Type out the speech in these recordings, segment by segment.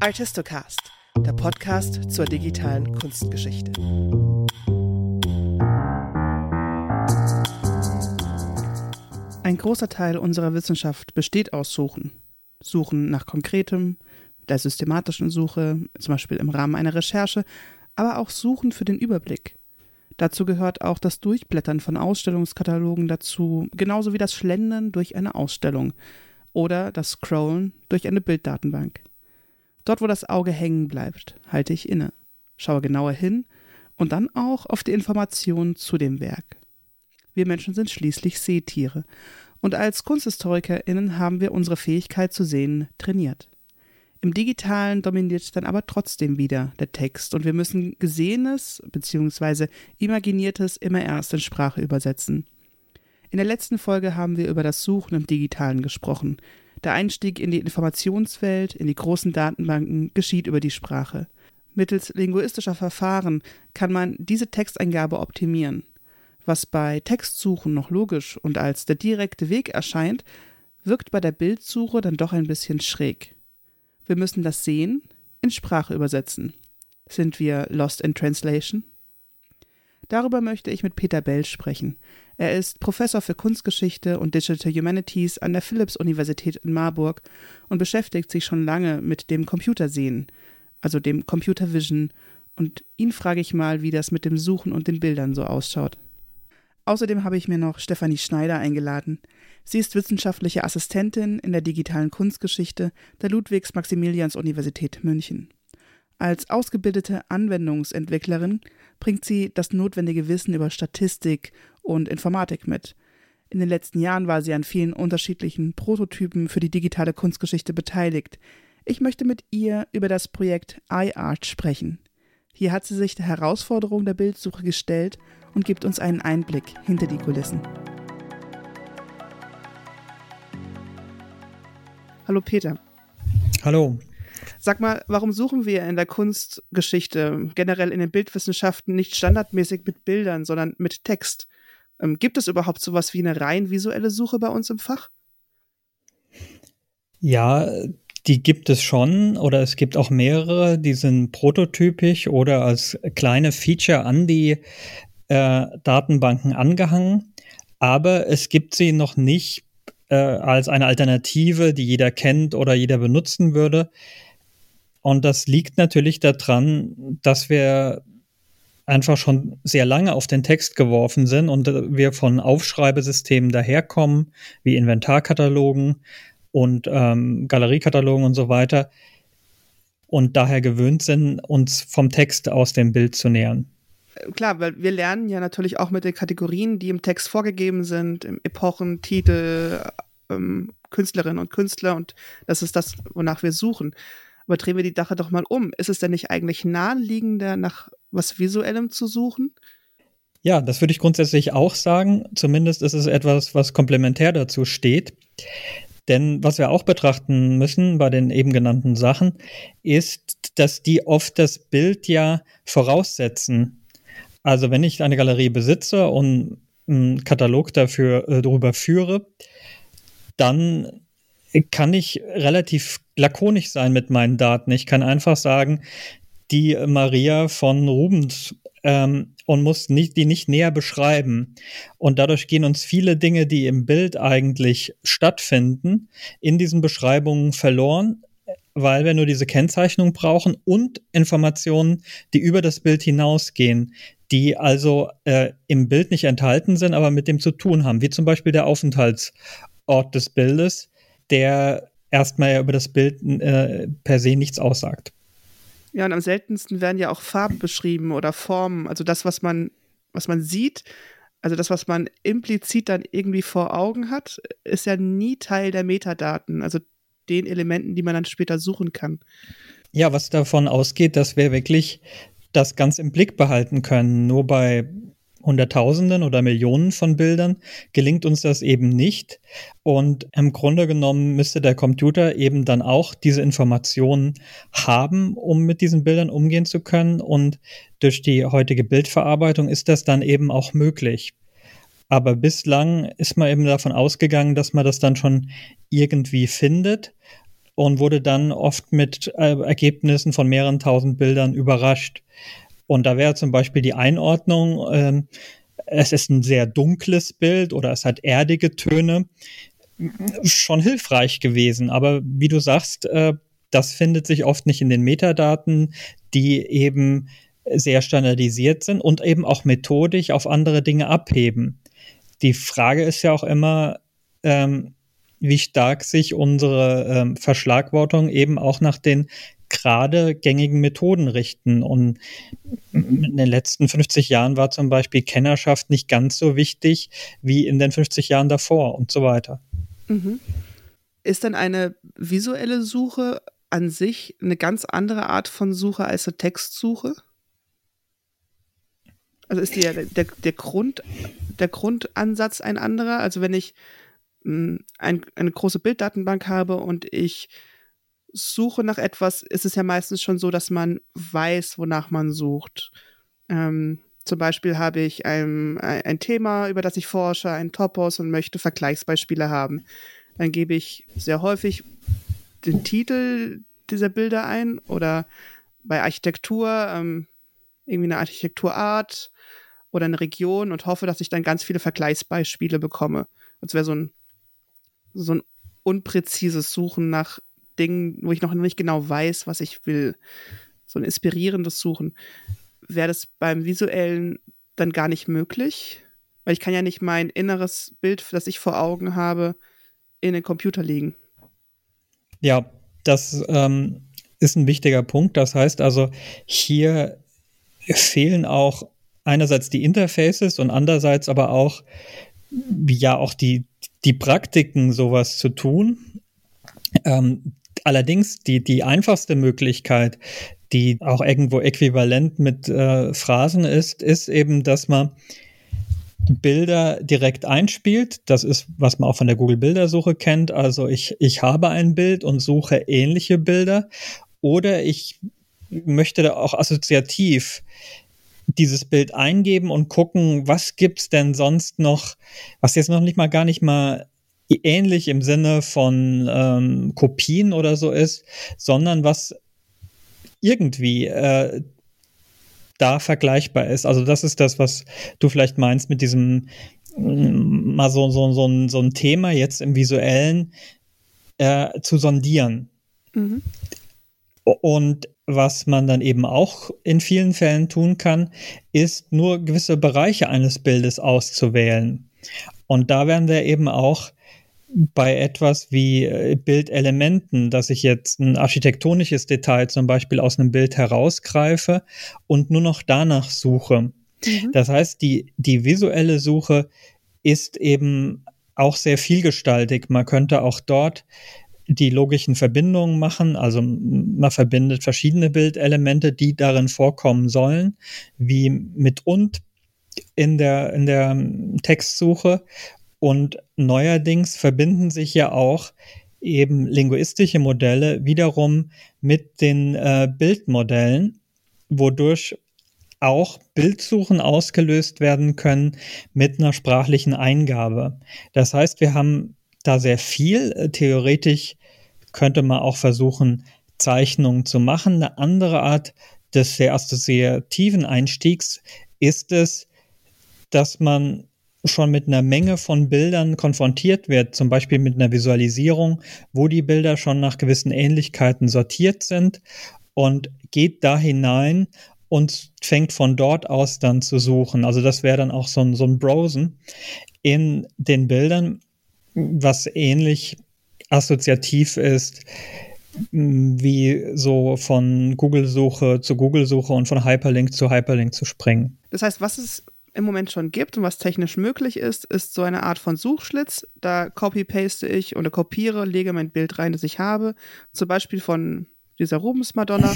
Artistocast, der Podcast zur digitalen Kunstgeschichte. Ein großer Teil unserer Wissenschaft besteht aus Suchen. Suchen nach Konkretem, der systematischen Suche, zum Beispiel im Rahmen einer Recherche, aber auch Suchen für den Überblick. Dazu gehört auch das Durchblättern von Ausstellungskatalogen dazu, genauso wie das Schlendern durch eine Ausstellung oder das Scrollen durch eine Bilddatenbank. Dort, wo das Auge hängen bleibt, halte ich inne, schaue genauer hin und dann auch auf die Informationen zu dem Werk. Wir Menschen sind schließlich Sehtiere und als KunsthistorikerInnen haben wir unsere Fähigkeit zu sehen trainiert. Im Digitalen dominiert dann aber trotzdem wieder der Text und wir müssen Gesehenes bzw. Imaginiertes immer erst in Sprache übersetzen. In der letzten Folge haben wir über das Suchen im Digitalen gesprochen, der Einstieg in die Informationswelt, in die großen Datenbanken geschieht über die Sprache. Mittels linguistischer Verfahren kann man diese Texteingabe optimieren. Was bei Textsuchen noch logisch und als der direkte Weg erscheint, wirkt bei der Bildsuche dann doch ein bisschen schräg. Wir müssen das Sehen in Sprache übersetzen. Sind wir lost in translation? Darüber möchte ich mit Peter Bell sprechen. Er ist Professor für Kunstgeschichte und Digital Humanities an der Philipps-Universität in Marburg und beschäftigt sich schon lange mit dem Computersehen, also dem Computer Vision, und ihn frage ich mal, wie das mit dem Suchen und den Bildern so ausschaut. Außerdem habe ich mir noch Stefanie Schneider eingeladen. Sie ist wissenschaftliche Assistentin in der digitalen Kunstgeschichte der Ludwigs-Maximilians-Universität München. Als ausgebildete Anwendungsentwicklerin bringt sie das notwendige Wissen über Statistik und Informatik mit. In den letzten Jahren war sie an vielen unterschiedlichen Prototypen für die digitale Kunstgeschichte beteiligt. Ich möchte mit ihr über das Projekt iArt sprechen. Hier hat sie sich der Herausforderung der Bildsuche gestellt und gibt uns einen Einblick hinter die Kulissen. Hallo Peter. Hallo. Sag mal, warum suchen wir in der Kunstgeschichte, generell in den Bildwissenschaften, nicht standardmäßig mit Bildern, sondern mit Text? Ähm, gibt es überhaupt sowas wie eine rein visuelle Suche bei uns im Fach? Ja, die gibt es schon oder es gibt auch mehrere, die sind prototypisch oder als kleine Feature an die äh, Datenbanken angehangen. Aber es gibt sie noch nicht äh, als eine Alternative, die jeder kennt oder jeder benutzen würde. Und das liegt natürlich daran, dass wir einfach schon sehr lange auf den Text geworfen sind und wir von Aufschreibesystemen daherkommen, wie Inventarkatalogen und ähm, Galeriekatalogen und so weiter, und daher gewöhnt sind, uns vom Text aus dem Bild zu nähern. Klar, weil wir lernen ja natürlich auch mit den Kategorien, die im Text vorgegeben sind, Epochen, Titel, ähm, Künstlerinnen und Künstler und das ist das, wonach wir suchen. Aber drehen wir die Sache doch mal um. Ist es denn nicht eigentlich naheliegender, nach was Visuellem zu suchen? Ja, das würde ich grundsätzlich auch sagen. Zumindest ist es etwas, was komplementär dazu steht. Denn was wir auch betrachten müssen bei den eben genannten Sachen, ist, dass die oft das Bild ja voraussetzen. Also wenn ich eine Galerie besitze und einen Katalog dafür äh, darüber führe, dann kann ich relativ lakonisch sein mit meinen Daten. Ich kann einfach sagen, die Maria von Rubens ähm, und muss nicht, die nicht näher beschreiben. Und dadurch gehen uns viele Dinge, die im Bild eigentlich stattfinden, in diesen Beschreibungen verloren, weil wir nur diese Kennzeichnung brauchen und Informationen, die über das Bild hinausgehen, die also äh, im Bild nicht enthalten sind, aber mit dem zu tun haben, wie zum Beispiel der Aufenthaltsort des Bildes, der erstmal ja über das Bild äh, per se nichts aussagt. Ja, und am seltensten werden ja auch Farben beschrieben oder Formen, also das, was man, was man sieht, also das, was man implizit dann irgendwie vor Augen hat, ist ja nie Teil der Metadaten, also den Elementen, die man dann später suchen kann. Ja, was davon ausgeht, dass wir wirklich das ganz im Blick behalten können. Nur bei Hunderttausenden oder Millionen von Bildern gelingt uns das eben nicht. Und im Grunde genommen müsste der Computer eben dann auch diese Informationen haben, um mit diesen Bildern umgehen zu können. Und durch die heutige Bildverarbeitung ist das dann eben auch möglich. Aber bislang ist man eben davon ausgegangen, dass man das dann schon irgendwie findet. und wurde dann oft mit äh, Ergebnissen von mehreren tausend Bildern überrascht. Und da wäre zum Beispiel die Einordnung, ähm, es ist ein sehr dunkles Bild oder es hat erdige Töne, schon hilfreich gewesen. Aber wie du sagst, äh, das findet sich oft nicht in den Metadaten, die eben sehr standardisiert sind und eben auch methodisch auf andere Dinge abheben. Die Frage ist ja auch immer, ähm, wie stark sich unsere ähm, Verschlagwortung eben auch nach den gerade gängigen Methoden richten. Und in den letzten 50 Jahren war zum Beispiel Kennerschaft nicht ganz so wichtig wie in den 50 Jahren davor und so weiter. Mhm. Ist dann eine visuelle Suche an sich eine ganz andere Art von Suche als eine Textsuche? Also ist die, der, der, Grund, der Grundansatz ein anderer? Also wenn ich mh, hm, ein, eine große Bilddatenbank habe und ich suche nach etwas, ist es ja meistens schon so, dass man weiß, wonach man sucht. Ähm, zum Beispiel habe ich ein, ein Thema, über das ich forsche, ein Topos und möchte Vergleichsbeispiele haben. Dann gebe ich sehr häufig den Titel dieser Bilder ein oder bei Architektur ähm, irgendwie eine Architekturart oder eine Region und hoffe, dass ich dann ganz viele Vergleichsbeispiele bekomme. Das wäre so ein, so ein unpräzises Suchen nach Dingen, wo ich noch nicht genau weiß, was ich will. So ein inspirierendes Suchen. Wäre das beim visuellen dann gar nicht möglich? Weil ich kann ja nicht mein inneres Bild, das ich vor Augen habe, in den Computer legen. Ja, das ähm, ist ein wichtiger Punkt. Das heißt also, hier fehlen auch einerseits die Interfaces und andererseits aber auch ja auch die, die Praktiken, sowas zu tun. Ähm, allerdings die, die einfachste Möglichkeit, die auch irgendwo äquivalent mit äh, Phrasen ist, ist eben, dass man Bilder direkt einspielt. Das ist, was man auch von der Google Bildersuche kennt. Also ich, ich habe ein Bild und suche ähnliche Bilder. Oder ich möchte da auch assoziativ dieses Bild eingeben und gucken, was gibt's denn sonst noch, was jetzt noch nicht mal gar nicht mal ähnlich im Sinne von ähm, Kopien oder so ist, sondern was irgendwie äh, da vergleichbar ist. Also das ist das, was du vielleicht meinst mit diesem mm, mal so, so, so, ein, so ein Thema jetzt im visuellen äh, zu sondieren. Mhm. Und was man dann eben auch in vielen Fällen tun kann, ist nur gewisse Bereiche eines Bildes auszuwählen. Und da werden wir eben auch bei etwas wie äh, Bildelementen, dass ich jetzt ein architektonisches Detail zum Beispiel aus einem Bild herausgreife und nur noch danach suche. Mhm. Das heißt, die, die visuelle Suche ist eben auch sehr vielgestaltig. Man könnte auch dort die logischen Verbindungen machen. Also man verbindet verschiedene Bildelemente, die darin vorkommen sollen, wie mit und in der, in der Textsuche und neuerdings verbinden sich ja auch eben linguistische Modelle wiederum mit den äh, Bildmodellen, wodurch auch Bildsuchen ausgelöst werden können mit einer sprachlichen Eingabe. Das heißt, wir haben da sehr viel. Theoretisch könnte man auch versuchen, Zeichnungen zu machen. Eine andere Art des sehr assoziativen Einstiegs ist es, dass man schon mit einer Menge von Bildern konfrontiert wird, zum Beispiel mit einer Visualisierung, wo die Bilder schon nach gewissen Ähnlichkeiten sortiert sind und geht da hinein und fängt von dort aus dann zu suchen. Also das wäre dann auch so ein, so ein Browsen in den Bildern, was ähnlich assoziativ ist wie so von Google-Suche zu Google-Suche und von Hyperlink zu Hyperlink zu springen. Das heißt, was ist im Moment schon gibt und was technisch möglich ist, ist so eine Art von Suchschlitz. Da copy-paste ich oder kopiere, lege mein Bild rein, das ich habe. Zum Beispiel von dieser Rubens-Madonna.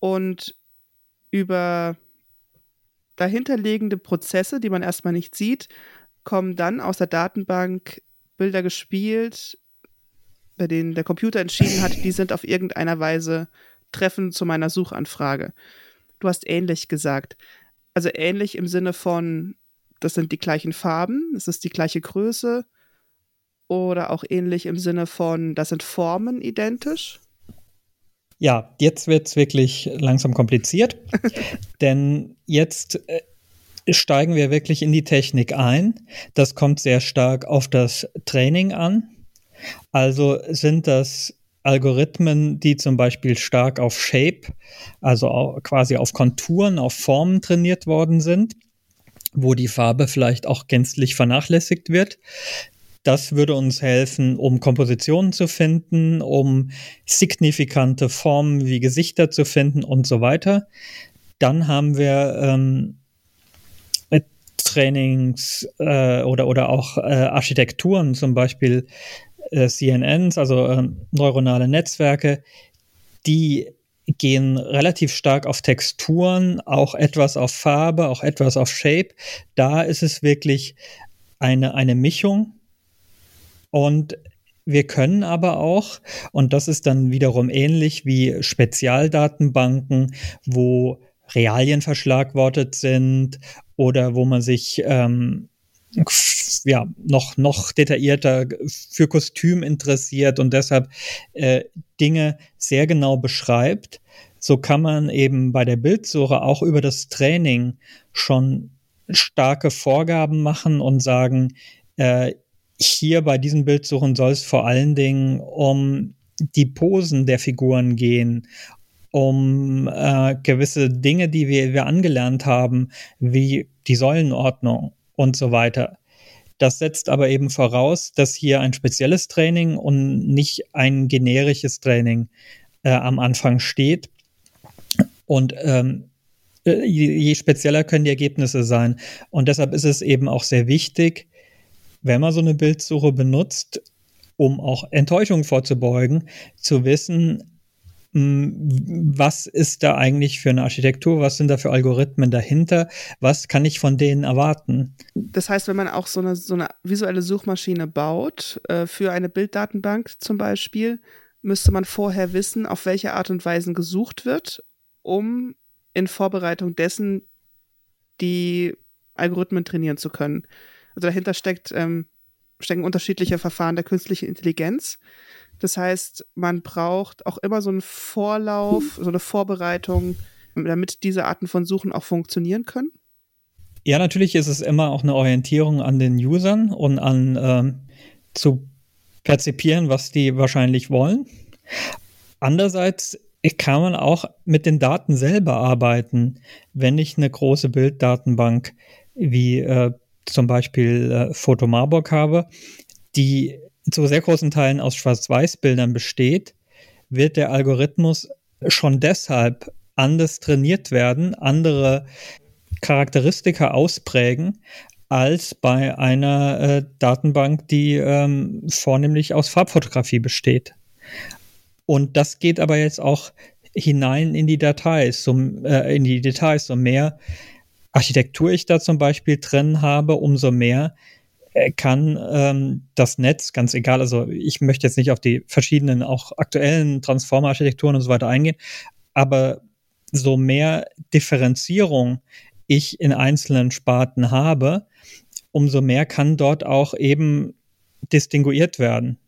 Und über dahinterliegende Prozesse, die man erstmal nicht sieht, kommen dann aus der Datenbank Bilder gespielt, bei denen der Computer entschieden hat, die sind auf irgendeiner Weise treffend zu meiner Suchanfrage. Du hast ähnlich gesagt. Also ähnlich im Sinne von, das sind die gleichen Farben, es ist die gleiche Größe oder auch ähnlich im Sinne von, das sind Formen identisch? Ja, jetzt wird es wirklich langsam kompliziert, denn jetzt äh, steigen wir wirklich in die Technik ein. Das kommt sehr stark auf das Training an. Also sind das Algorithmen, die zum Beispiel stark auf Shape, also quasi auf Konturen, auf Formen trainiert worden sind, wo die Farbe vielleicht auch gänzlich vernachlässigt wird. Das würde uns helfen, um Kompositionen zu finden, um signifikante Formen wie Gesichter zu finden und so weiter. Dann haben wir ähm, Trainings äh, oder, oder auch äh, Architekturen, zum Beispiel äh, CNNs, also äh, neuronale Netzwerke, die gehen relativ stark auf Texturen, auch etwas auf Farbe, auch etwas auf Shape. Da ist es wirklich eine, eine Mischung. Und wir können aber auch, und das ist dann wiederum ähnlich wie Spezialdatenbanken, wo Realien verschlagwortet sind oder wo man sich ähm, ja, noch, noch detaillierter für Kostüm interessiert und deshalb äh, Dinge sehr genau beschreibt, so kann man eben bei der Bildsuche auch über das Training schon starke Vorgaben machen und sagen, äh, hier bei diesen Bildsuchen soll es vor allen Dingen um die Posen der Figuren gehen, um äh, gewisse Dinge, die wir, wir angelernt haben, wie die Säulenordnung und so weiter. Das setzt aber eben voraus, dass hier ein spezielles Training und nicht ein generisches Training äh, am Anfang steht. Und ähm, äh, je, spezieller können die Ergebnisse sein. Und deshalb ist es eben auch sehr wichtig, wenn man so eine Bildsuche benutzt, um auch Enttäuschung vorzubeugen, zu wissen, was ist da eigentlich für eine Architektur? Was sind da für Algorithmen dahinter? Was kann ich von denen erwarten? Das heißt, wenn man auch so eine, so eine visuelle Suchmaschine baut, äh, für eine Bilddatenbank zum Beispiel, müsste man vorher wissen, auf welche Art und Weise gesucht wird, um in Vorbereitung dessen die Algorithmen trainieren zu können. Also dahinter steckt, ähm, stecken unterschiedliche Verfahren der künstlichen Intelligenz. Das heißt, man braucht auch immer so einen Vorlauf, so eine Vorbereitung, damit diese Arten von Suchen auch funktionieren können. Ja, natürlich ist es immer auch eine Orientierung an den Usern und an ähm, zu perzipieren, was die wahrscheinlich wollen. Andererseits kann man auch mit den Daten selber arbeiten, wenn ich eine große Bilddatenbank wie äh, zum Beispiel äh, Foto Marburg habe, die zu sehr großen Teilen aus Schwarz-Weiß-Bildern besteht, wird der Algorithmus schon deshalb anders trainiert werden, andere Charakteristika ausprägen, als bei einer äh, Datenbank, die ähm, vornehmlich aus Farbfotografie besteht. Und das geht aber jetzt auch hinein in die Details, so, äh, in die Details. So mehr Architektur ich da zum Beispiel drin habe, umso mehr kann ähm, das Netz, ganz egal, also ich möchte jetzt nicht auf die verschiedenen, auch aktuellen Transformer-Architekturen und so weiter eingehen, aber so mehr Differenzierung ich in einzelnen Sparten habe, umso mehr kann dort auch eben distinguiert werden.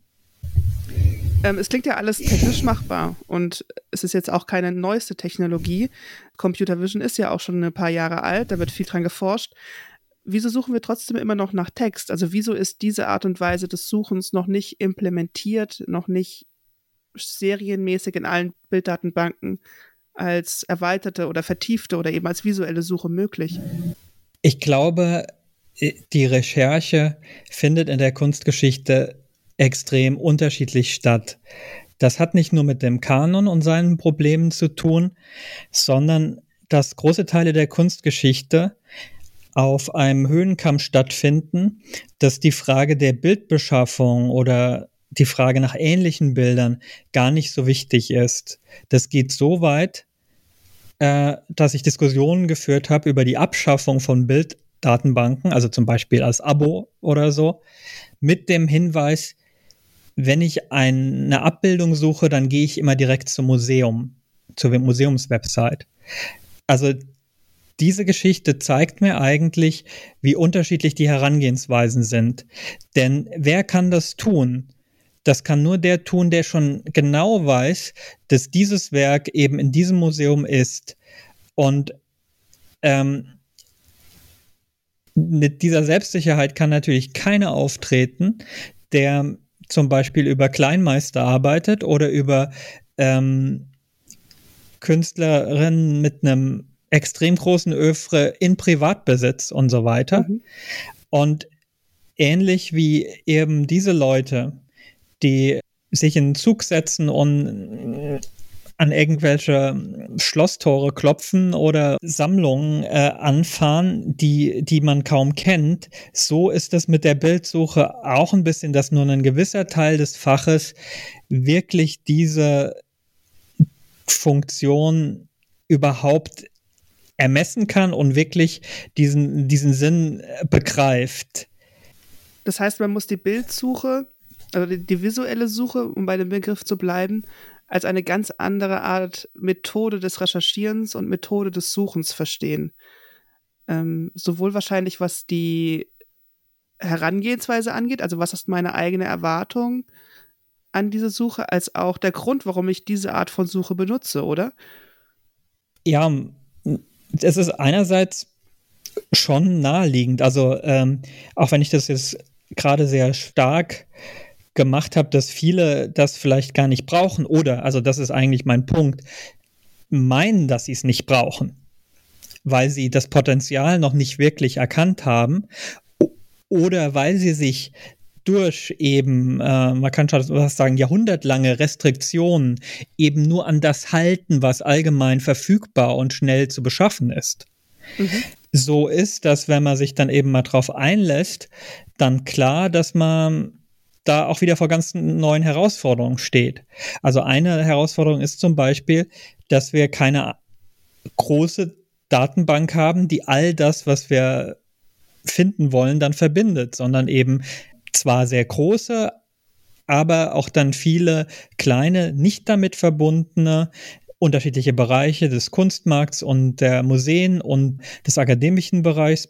Ähm, es klingt ja alles technisch machbar und es ist jetzt auch keine neueste Technologie. Computer Vision ist ja auch schon ein paar Jahre alt, da wird viel dran geforscht wieso suchen wir trotzdem immer noch nach Text? Also wieso ist diese Art und Weise des Suchens noch nicht implementiert, noch nicht serienmäßig in allen Bilddatenbanken als erweiterte oder vertiefte oder eben als visuelle Suche möglich? Ich glaube, die Recherche findet in der Kunstgeschichte extrem unterschiedlich statt. Das hat nicht nur mit dem Kanon und seinen Problemen zu tun, sondern dass große Teile der Kunstgeschichte auf einem Höhenkamm stattfinden, dass die Frage der Bildbeschaffung oder die Frage nach ähnlichen Bildern gar nicht so wichtig ist. Das geht so weit, äh, dass ich Diskussionen geführt habe über die Abschaffung von Bilddatenbanken, also zum Beispiel als Abo oder so, mit dem Hinweis, wenn ich eine Abbildung suche, dann gehe ich immer direkt zum Museum, zur Museumswebsite. Also diese Geschichte zeigt mir eigentlich, wie unterschiedlich die Herangehensweisen sind. Denn wer kann das tun? Das kann nur der tun, der schon genau weiß, dass dieses Werk eben in diesem Museum ist. Und ähm, mit dieser Selbstsicherheit kann natürlich keiner auftreten, der zum Beispiel über Kleinmeister arbeitet oder über ähm, Künstlerinnen mit einem extrem großen Övre in Privatbesitz und so weiter. Mhm. Und ähnlich wie eben diese Leute, die sich in den Zug setzen und an irgendwelche Schlosstore klopfen oder Sammlungen äh, anfahren, die, die man kaum kennt. So ist es mit der Bildsuche auch ein bisschen, dass nur ein gewisser Teil des Faches wirklich diese Funktion überhaupt ermessen kann und wirklich diesen, diesen Sinn begreift. Das heißt, man muss die Bildsuche, also die, die visuelle Suche, um bei dem Begriff zu bleiben, als eine ganz andere Art Methode des Recherchierens und Methode des Suchens verstehen. Ähm, sowohl wahrscheinlich, was die Herangehensweise angeht, also was ist meine eigene Erwartung an diese Suche, als auch der Grund, warum ich diese Art von Suche benutze, oder? Ja, es ist einerseits schon naheliegend. Also ähm, auch wenn ich das jetzt gerade sehr stark gemacht habe, dass viele das vielleicht gar nicht brauchen oder, also das ist eigentlich mein Punkt, meinen, dass sie es nicht brauchen, weil sie das Potenzial noch nicht wirklich erkannt haben oder weil sie sich durch eben, äh, man kann schon was sagen, jahrhundertlange Restriktionen eben nur an das halten, was allgemein verfügbar und schnell zu beschaffen ist. Mhm. So ist das, wenn man sich dann eben mal drauf einlässt, dann klar, dass man da auch wieder vor ganz neuen Herausforderungen steht. Also eine Herausforderung ist zum Beispiel, dass wir keine große Datenbank haben, die all das, was wir finden wollen, dann verbindet, sondern eben zwar sehr große, aber auch dann viele kleine, nicht damit verbundene, unterschiedliche Bereiche des Kunstmarkts und der Museen und des akademischen Bereichs,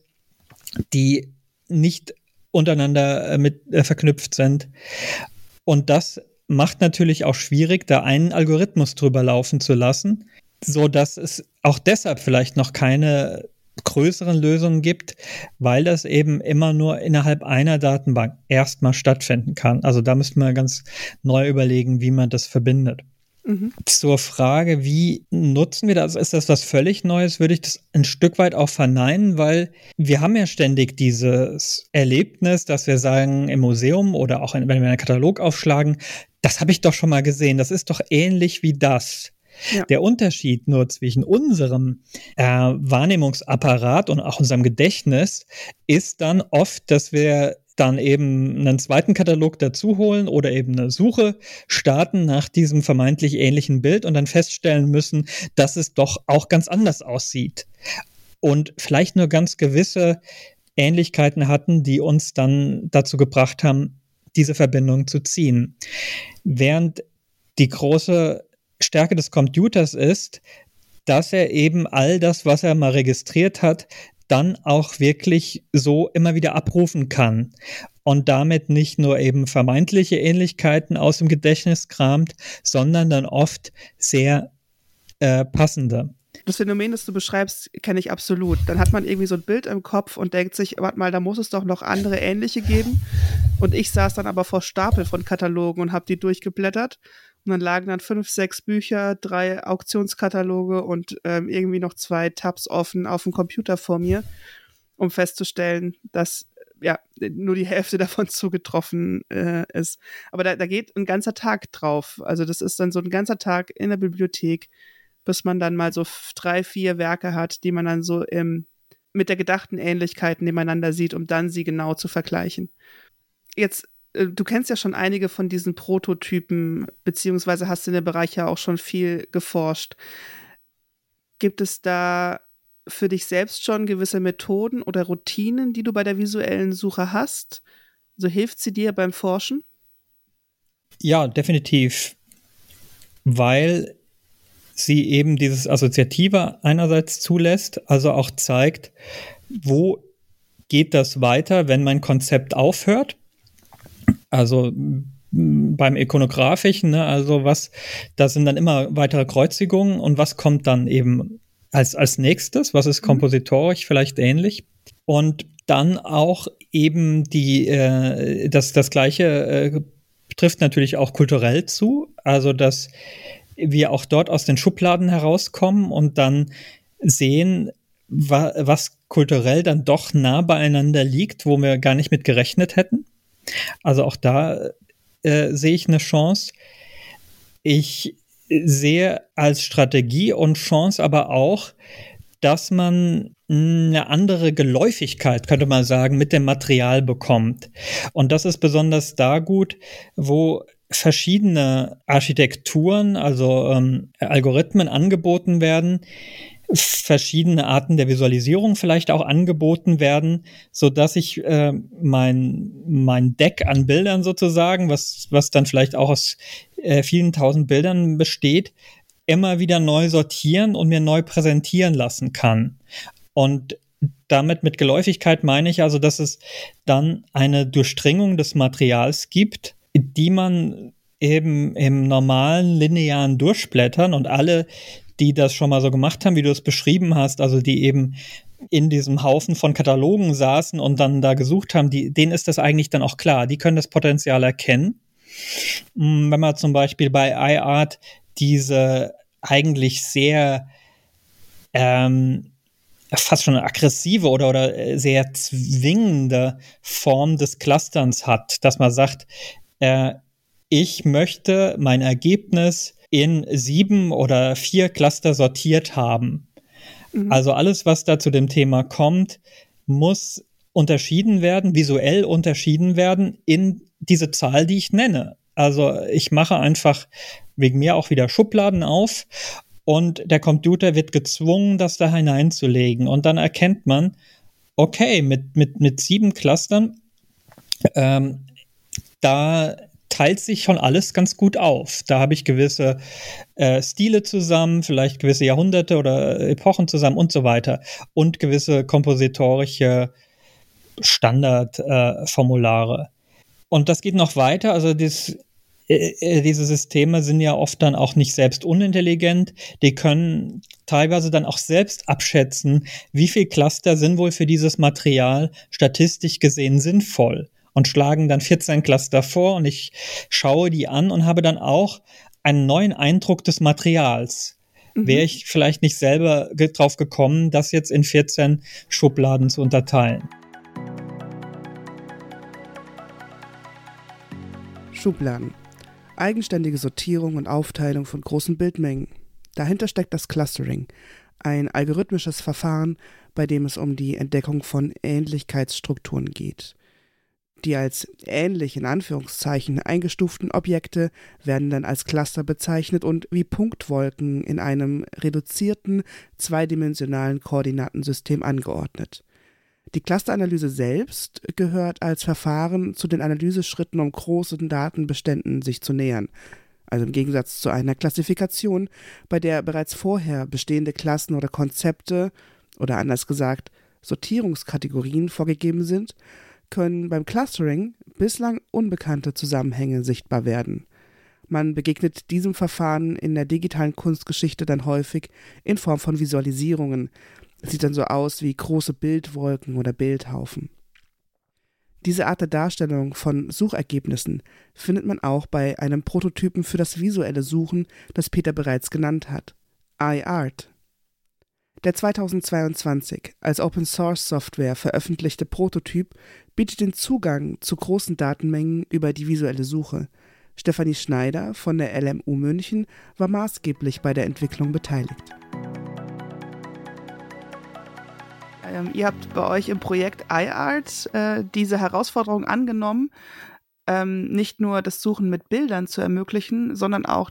die nicht untereinander äh, mit äh, verknüpft sind. Und das macht natürlich auch schwierig, da einen Algorithmus drüber laufen zu lassen, so dass es auch deshalb vielleicht noch keine größeren Lösungen gibt, weil das eben immer nur innerhalb einer Datenbank erstmal stattfinden kann. Also da müsste man ganz neu überlegen, wie man das verbindet. Mhm. Zur Frage, wie nutzen wir das? Ist das was völlig Neues? Würde ich das ein Stück weit auch verneinen, weil wir haben ja ständig dieses Erlebnis, dass wir sagen im Museum oder auch wenn wir einen Katalog aufschlagen, das habe ich doch schon mal gesehen. Das ist doch ähnlich wie das. Der Unterschied nur zwischen unserem äh, Wahrnehmungsapparat und auch unserem Gedächtnis ist dann oft, dass wir dann eben einen zweiten Katalog dazu holen oder eben eine Suche starten nach diesem vermeintlich ähnlichen Bild und dann feststellen müssen, dass es doch auch ganz anders aussieht. Und vielleicht nur ganz gewisse Ähnlichkeiten hatten, die uns dann dazu gebracht haben, diese Verbindung zu ziehen. Während die große Stärke des Computers ist, dass er eben all das, was er mal registriert hat, dann auch wirklich so immer wieder abrufen kann und damit nicht nur eben vermeintliche Ähnlichkeiten aus dem Gedächtnis kramt, sondern dann oft sehr äh, passende. Das Phänomen, das du beschreibst, kenne ich absolut. Dann hat man irgendwie so ein Bild im Kopf und denkt sich, warte mal, da muss es doch noch andere ähnliche geben. Und ich saß dann aber vor Stapel von Katalogen und habe die durchgeblättert und dann lagen dann fünf, sechs Bücher, drei Auktionskataloge und ähm, irgendwie noch zwei Tabs offen auf dem Computer vor mir, um festzustellen, dass ja nur die Hälfte davon zugetroffen äh, ist. Aber da, da geht ein ganzer Tag drauf. Also das ist dann so ein ganzer Tag in der Bibliothek, bis man dann mal so drei, vier Werke hat, die man dann so im, mit der gedachten Ähnlichkeit nebeneinander sieht, um dann sie genau zu vergleichen. Jetzt du kennst ja schon einige von diesen Prototypen, beziehungsweise hast in dem Bereich ja auch schon viel geforscht. Gibt es da für dich selbst schon gewisse Methoden oder Routinen, die du bei der visuellen Suche hast? So also hilft sie dir beim Forschen? Ja, definitiv. Weil sie eben dieses Assoziative einerseits zulässt, also auch zeigt, wo geht das weiter, wenn mein Konzept aufhört. Also beim Ikonografischen, ne, also was, da sind dann immer weitere Kreuzigungen und was kommt dann eben als, als nächstes, was ist mhm. kompositorisch vielleicht ähnlich. Und dann auch eben die, äh, das, das gleiche äh, trifft natürlich auch kulturell zu, also dass wir auch dort aus den Schubladen herauskommen und dann sehen, wa was kulturell dann doch nah beieinander liegt, wo wir gar nicht mit gerechnet hätten. Also auch da äh, sehe ich eine Chance. Ich sehe als Strategie und Chance aber auch, dass man eine andere Geläufigkeit, könnte man sagen, mit dem Material bekommt. Und das ist besonders da gut, wo verschiedene Architekturen, also ähm, Algorithmen angeboten werden, verschiedene Arten der Visualisierung vielleicht auch angeboten werden, so dass ich äh, mein mein Deck an Bildern sozusagen, was was dann vielleicht auch aus äh, vielen tausend Bildern besteht, immer wieder neu sortieren und mir neu präsentieren lassen kann. Und damit mit Geläufigkeit meine ich also, dass es dann eine Durchdringung des Materials gibt, die man eben im normalen linearen Durchblättern und alle die das schon mal so gemacht haben, wie du es beschrieben hast, also die eben in diesem Haufen von Katalogen saßen und dann da gesucht haben, die, denen ist das eigentlich dann auch klar. Die können das Potenzial erkennen. Mm, wenn man zum Beispiel bei iArt diese eigentlich sehr ähm, fast schon aggressive oder, oder äh, sehr zwingende Form des Clusterns hat, dass man sagt, äh, ich möchte mein Ergebnis in sieben oder vier Cluster sortiert haben. Mhm. Also alles, was da zu dem Thema kommt, muss unterschieden werden, visuell unterschieden werden in diese Zahl, die ich nenne. Also ich mache einfach wegen mir auch wieder Schubladen auf und der Computer wird gezwungen, das da hineinzulegen. Und dann erkennt man, okay, mit, mit, mit sieben Clustern, ähm, da teilt sich schon alles ganz gut auf. Da habe ich gewisse äh, Stile zusammen, vielleicht gewisse Jahrhunderte oder Epochen zusammen und so weiter und gewisse kompositorische Standardformulare. Äh, und das geht noch weiter. Also das, äh, äh, diese Systeme sind ja oft dann auch nicht selbst unintelligent. Die können teilweise dann auch selbst abschätzen, wie viel Cluster sind wohl für dieses Material statistisch gesehen sinnvoll und schlagen dann 14 Cluster vor und ich schaue die an und habe dann auch einen neuen Eindruck des Materials. Mhm. Wäre ich vielleicht nicht selber drauf gekommen, das jetzt in 14 Schubladen zu unterteilen. Schubladen. Eigenständige Sortierung und Aufteilung von großen Bildmengen. Dahinter steckt das Clustering, ein algorithmisches Verfahren, bei dem es um die Entdeckung von Ähnlichkeitsstrukturen geht. Die als ähnlich in Anführungszeichen eingestuften Objekte werden dann als Cluster bezeichnet und wie Punktwolken in einem reduzierten zweidimensionalen Koordinatensystem angeordnet. Die Clusteranalyse selbst gehört als Verfahren zu den Analyseschritten, um großen Datenbeständen sich zu nähern. Also im Gegensatz zu einer Klassifikation, bei der bereits vorher bestehende Klassen oder Konzepte oder anders gesagt Sortierungskategorien vorgegeben sind, können beim Clustering bislang unbekannte Zusammenhänge sichtbar werden. Man begegnet diesem Verfahren in der digitalen Kunstgeschichte dann häufig in Form von Visualisierungen. Es sieht dann so aus wie große Bildwolken oder Bildhaufen. Diese Art der Darstellung von Suchergebnissen findet man auch bei einem Prototypen für das visuelle Suchen, das Peter bereits genannt hat, iArt. Der 2022 als Open Source Software veröffentlichte Prototyp bietet den Zugang zu großen Datenmengen über die visuelle Suche. Stefanie Schneider von der LMU München war maßgeblich bei der Entwicklung beteiligt. Ähm, ihr habt bei euch im Projekt iArt äh, diese Herausforderung angenommen, ähm, nicht nur das Suchen mit Bildern zu ermöglichen, sondern auch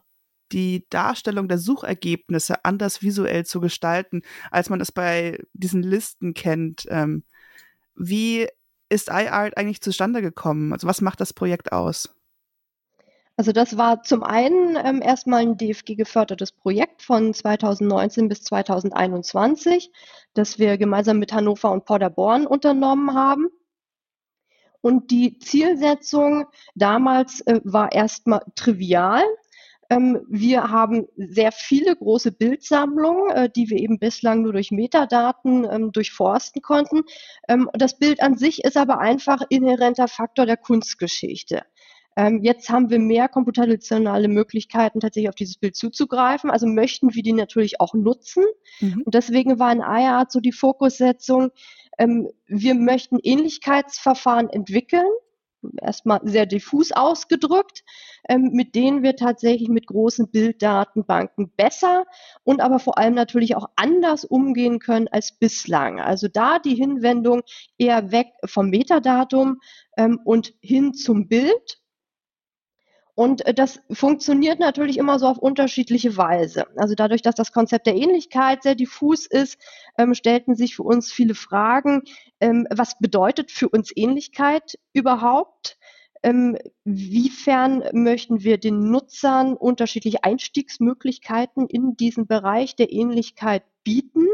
die Darstellung der Suchergebnisse anders visuell zu gestalten, als man es bei diesen Listen kennt. Ähm, wie ist iArt eigentlich zustande gekommen? Also was macht das Projekt aus? Also das war zum einen ähm, erstmal ein DFG gefördertes Projekt von 2019 bis 2021, das wir gemeinsam mit Hannover und Paderborn unternommen haben. Und die Zielsetzung damals äh, war erstmal trivial. Ähm, wir haben sehr viele große Bildsammlungen, äh, die wir eben bislang nur durch Metadaten ähm, durchforsten konnten. Ähm, das Bild an sich ist aber einfach inhärenter Faktor der Kunstgeschichte. Jetzt haben wir mehr computationale Möglichkeiten, tatsächlich auf dieses Bild zuzugreifen. Also möchten wir die natürlich auch nutzen. Mhm. Und deswegen war in iArt so die Fokussetzung, ähm, wir möchten Ähnlichkeitsverfahren entwickeln, erstmal sehr diffus ausgedrückt, ähm, mit denen wir tatsächlich mit großen Bilddatenbanken besser und aber vor allem natürlich auch anders umgehen können als bislang. Also da die Hinwendung eher weg vom Metadatum ähm, und hin zum Bild und äh, das funktioniert natürlich immer so auf unterschiedliche Weise. Also dadurch, dass das Konzept der Ähnlichkeit sehr diffus ist, ähm, stellten sich für uns viele Fragen. Ähm, was bedeutet für uns Ähnlichkeit überhaupt? Ähm, wiefern möchten wir den Nutzern unterschiedliche Einstiegsmöglichkeiten in diesen Bereich der Ähnlichkeit bieten?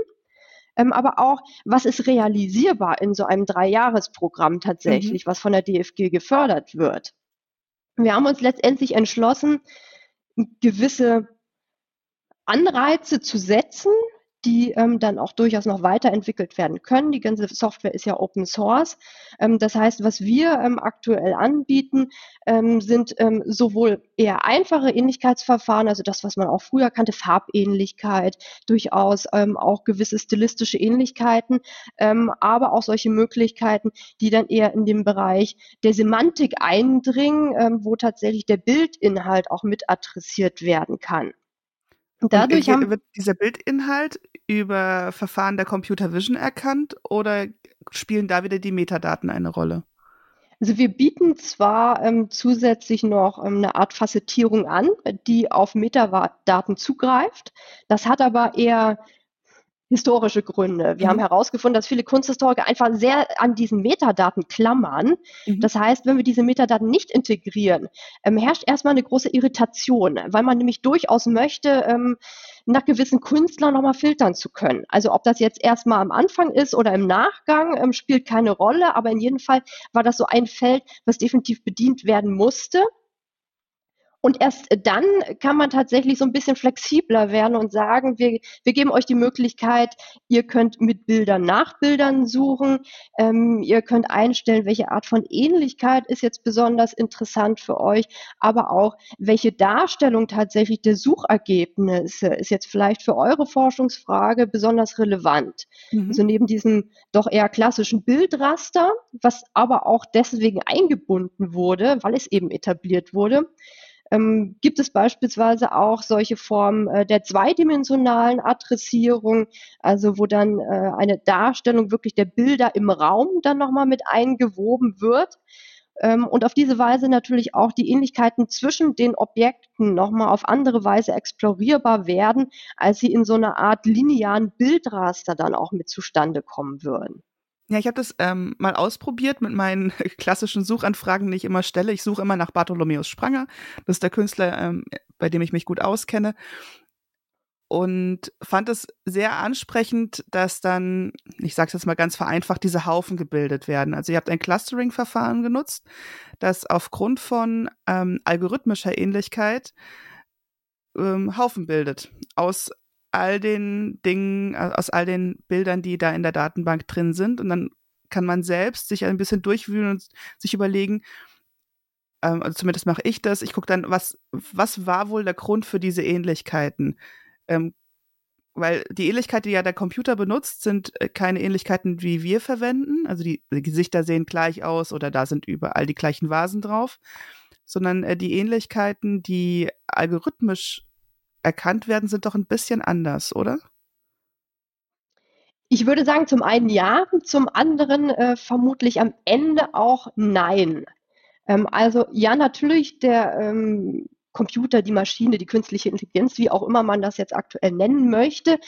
Ähm, aber auch, was ist realisierbar in so einem Dreijahresprogramm tatsächlich, mhm. was von der DFG gefördert wird? Wir haben uns letztendlich entschlossen, gewisse Anreize zu setzen, die ähm, dann auch durchaus noch weiterentwickelt werden können. Die ganze Software ist ja Open Source. Ähm, das heißt, was wir ähm, aktuell anbieten, ähm, sind ähm, sowohl eher einfache Ähnlichkeitsverfahren, also das, was man auch früher kannte, Farbähnlichkeit, durchaus ähm, auch gewisse stilistische Ähnlichkeiten, aber auch solche Möglichkeiten, die dann eher in den Bereich der Semantik eindringen, wo tatsächlich der Bildinhalt auch mit adressiert werden kann. Dadurch haben, wird dieser Bildinhalt über Verfahren der Computer Vision erkannt oder spielen da wieder die Metadaten eine Rolle? Also wir bieten zwar ähm, zusätzlich noch ähm, eine Art Facettierung an, die auf Metadaten zugreift. Das hat aber eher historische Gründe. Wir mhm. haben herausgefunden, dass viele Kunsthistoriker einfach sehr an diesen Metadaten klammern. Mhm. Das heißt, wenn wir diese Metadaten nicht integrieren, ähm, herrscht erstmal eine große Irritation, weil man nämlich durchaus möchte, ähm, nach gewissen Künstlern nochmal filtern zu können. Also ob das jetzt erstmal am Anfang ist oder im Nachgang, ähm, spielt keine Rolle, aber in jedem Fall war das so ein Feld, was definitiv bedient werden musste. Und erst dann kann man tatsächlich so ein bisschen flexibler werden und sagen, wir, wir geben euch die Möglichkeit, ihr könnt mit Bildern nach Bildern suchen, ähm, ihr könnt einstellen, welche Art von Ähnlichkeit ist jetzt besonders interessant für euch, aber auch, welche Darstellung tatsächlich der Suchergebnisse ist jetzt vielleicht für eure Forschungsfrage besonders relevant. Mhm. Also neben diesem doch eher klassischen Bildraster, was aber auch deswegen eingebunden wurde, weil es eben etabliert wurde, ähm, gibt es beispielsweise auch solche Formen äh, der zweidimensionalen Adressierung, also wo dann äh, eine Darstellung wirklich der Bilder im Raum dann nochmal mit eingewoben wird. Ähm, und auf diese Weise natürlich auch die Ähnlichkeiten zwischen den Objekten nochmal auf andere Weise explorierbar werden, als sie in so einer Art linearen Bildraster dann auch mit zustande kommen würden. Ja, ich habe das ähm, mal ausprobiert mit meinen klassischen Suchanfragen, die ich immer stelle. Ich suche immer nach Bartholomäus Spranger. Das ist der Künstler, ähm, bei dem ich mich gut auskenne. Und fand es sehr ansprechend, dass dann, ich sage es jetzt mal ganz vereinfacht, diese Haufen gebildet werden. Also ihr habt ein Clustering-Verfahren genutzt, das aufgrund von ähm, algorithmischer Ähnlichkeit ähm, Haufen bildet aus all den Dingen, äh, aus all den Bildern, die da in der Datenbank drin sind. Und dann kann man selbst sich ein bisschen durchwühlen und sich überlegen, ähm, also zumindest mache ich das, ich gucke dann, was, was war wohl der Grund für diese Ähnlichkeiten? Ähm, weil die Ähnlichkeiten, die ja der Computer benutzt, sind äh, keine Ähnlichkeiten, wie wir verwenden. Also die, die, Gesichter sehen gleich aus oder da sind überall die gleichen Vasen drauf, sondern äh, die Ähnlichkeiten, die algorithmisch erkannt werden, sind doch ein bisschen anders, oder? Ich würde sagen, zum einen ja, zum anderen äh, vermutlich am Ende auch nein. Ähm, also ja, natürlich der ähm, Computer, die Maschine, die künstliche Intelligenz, wie auch immer man das jetzt aktuell nennen möchte,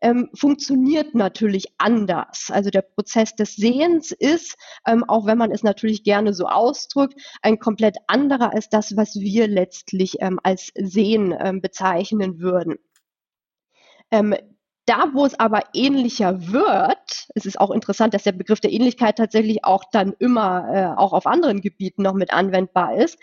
ähm, funktioniert natürlich anders. Also der Prozess des Sehens ist, ähm, auch wenn man es natürlich gerne so ausdrückt, ein komplett anderer als das, was wir letztlich ähm, als Sehen ähm, bezeichnen würden. Ähm, da, wo es aber ähnlicher wird, es ist auch interessant, dass der Begriff der Ähnlichkeit tatsächlich auch dann immer äh, auch auf anderen Gebieten noch mit anwendbar ist,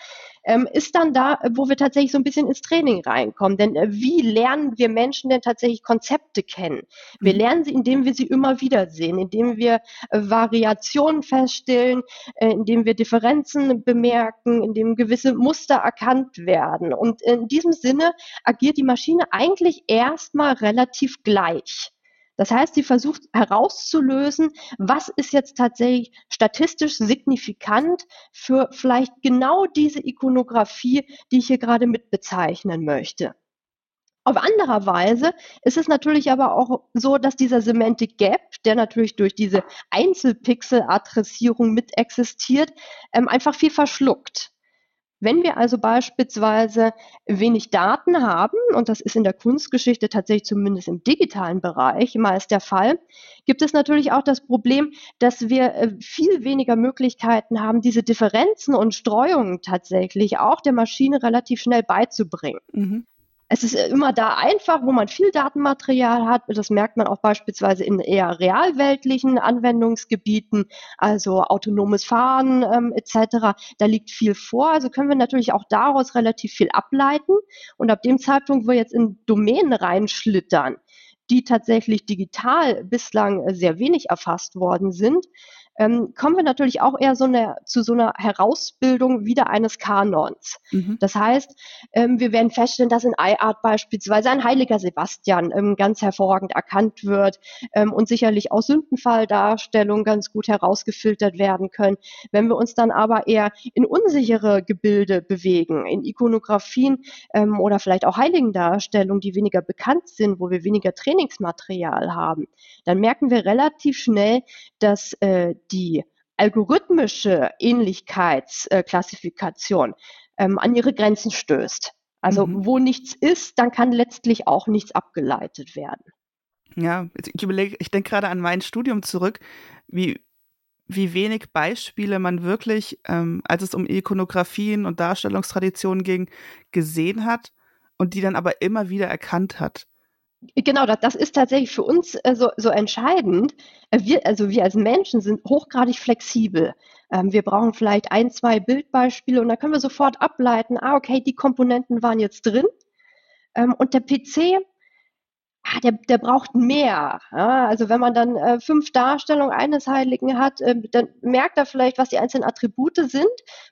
ähm, ist dann da, wo wir tatsächlich so ein bisschen ins Training reinkommen. Denn äh, wie lernen wir Menschen denn tatsächlich Konzepte kennen? Wir mhm. lernen sie, indem wir sie immer wieder sehen, indem wir äh, Variationen feststellen, äh, indem wir Differenzen bemerken, indem gewisse Muster erkannt werden. Und in diesem Sinne agiert die Maschine eigentlich erstmal relativ gleich. Das heißt, sie versucht herauszulösen, was ist jetzt tatsächlich statistisch signifikant für vielleicht genau diese Ikonografie, die ich hier gerade mit bezeichnen möchte. Auf anderer Weise ist es natürlich aber auch so, dass dieser Semantic Gap, der natürlich durch diese Einzelpixel-Adressierung mit existiert, ähm, einfach viel verschluckt. Wenn wir also beispielsweise wenig Daten haben, und das ist in der Kunstgeschichte tatsächlich zumindest im digitalen Bereich meist der Fall, gibt es natürlich auch das Problem, dass wir äh, viel weniger Möglichkeiten haben, diese Differenzen und Streuungen tatsächlich auch der Maschine relativ schnell beizubringen. Mhm es ist immer da einfach, wo man viel Datenmaterial hat. Das merkt man auch beispielsweise in eher realweltlichen Anwendungsgebieten, also autonomes Fahren ähm, etc. Da liegt viel vor. Also können wir natürlich auch daraus relativ viel ableiten. Und ab dem Zeitpunkt, wo wir jetzt in Domänen reinschlittern, die tatsächlich digital bislang sehr wenig erfasst worden sind, ähm, kommen wir natürlich auch eher so eine, zu so einer Herausbildung wieder eines Kanons. Mhm. Das heißt, ähm, wir werden feststellen, dass in iArt beispielsweise ein heiliger Sebastian ähm, ganz hervorragend erkannt wird ähm, und sicherlich auch Sündenfalldarstellungen ganz gut herausgefiltert werden können. Wenn wir uns dann aber eher in unsichere Gebilde bewegen, in Ikonografien ähm, oder vielleicht auch Heiligendarstellungen, die weniger bekannt sind, wo wir weniger Trainingsmaterial haben, dann merken wir relativ schnell, dass äh, die algorithmische Ähnlichkeitsklassifikation ähm, an ihre Grenzen stößt. Also mhm. wo nichts ist, dann kann letztlich auch nichts abgeleitet werden. Ja, ich überlege, ich denke gerade an mein Studium zurück, wie, wie wenig Beispiele man wirklich, ähm, als es um Ikonografien und Darstellungstraditionen ging, gesehen hat und die dann aber immer wieder erkannt hat. Genau, das, ist tatsächlich für uns äh, so, so entscheidend. Äh, wir, also wir als Menschen sind hochgradig flexibel. Ähm, wir brauchen vielleicht ein, zwei Bildbeispiele und dann können wir sofort ableiten, ah, okay, die Komponenten waren jetzt drin. Ähm, und der PC, ah, der, der braucht mehr. Ja, also wenn man dann äh, fünf Darstellungen eines Heiligen hat, äh, dann merkt er vielleicht, was die einzelnen Attribute sind.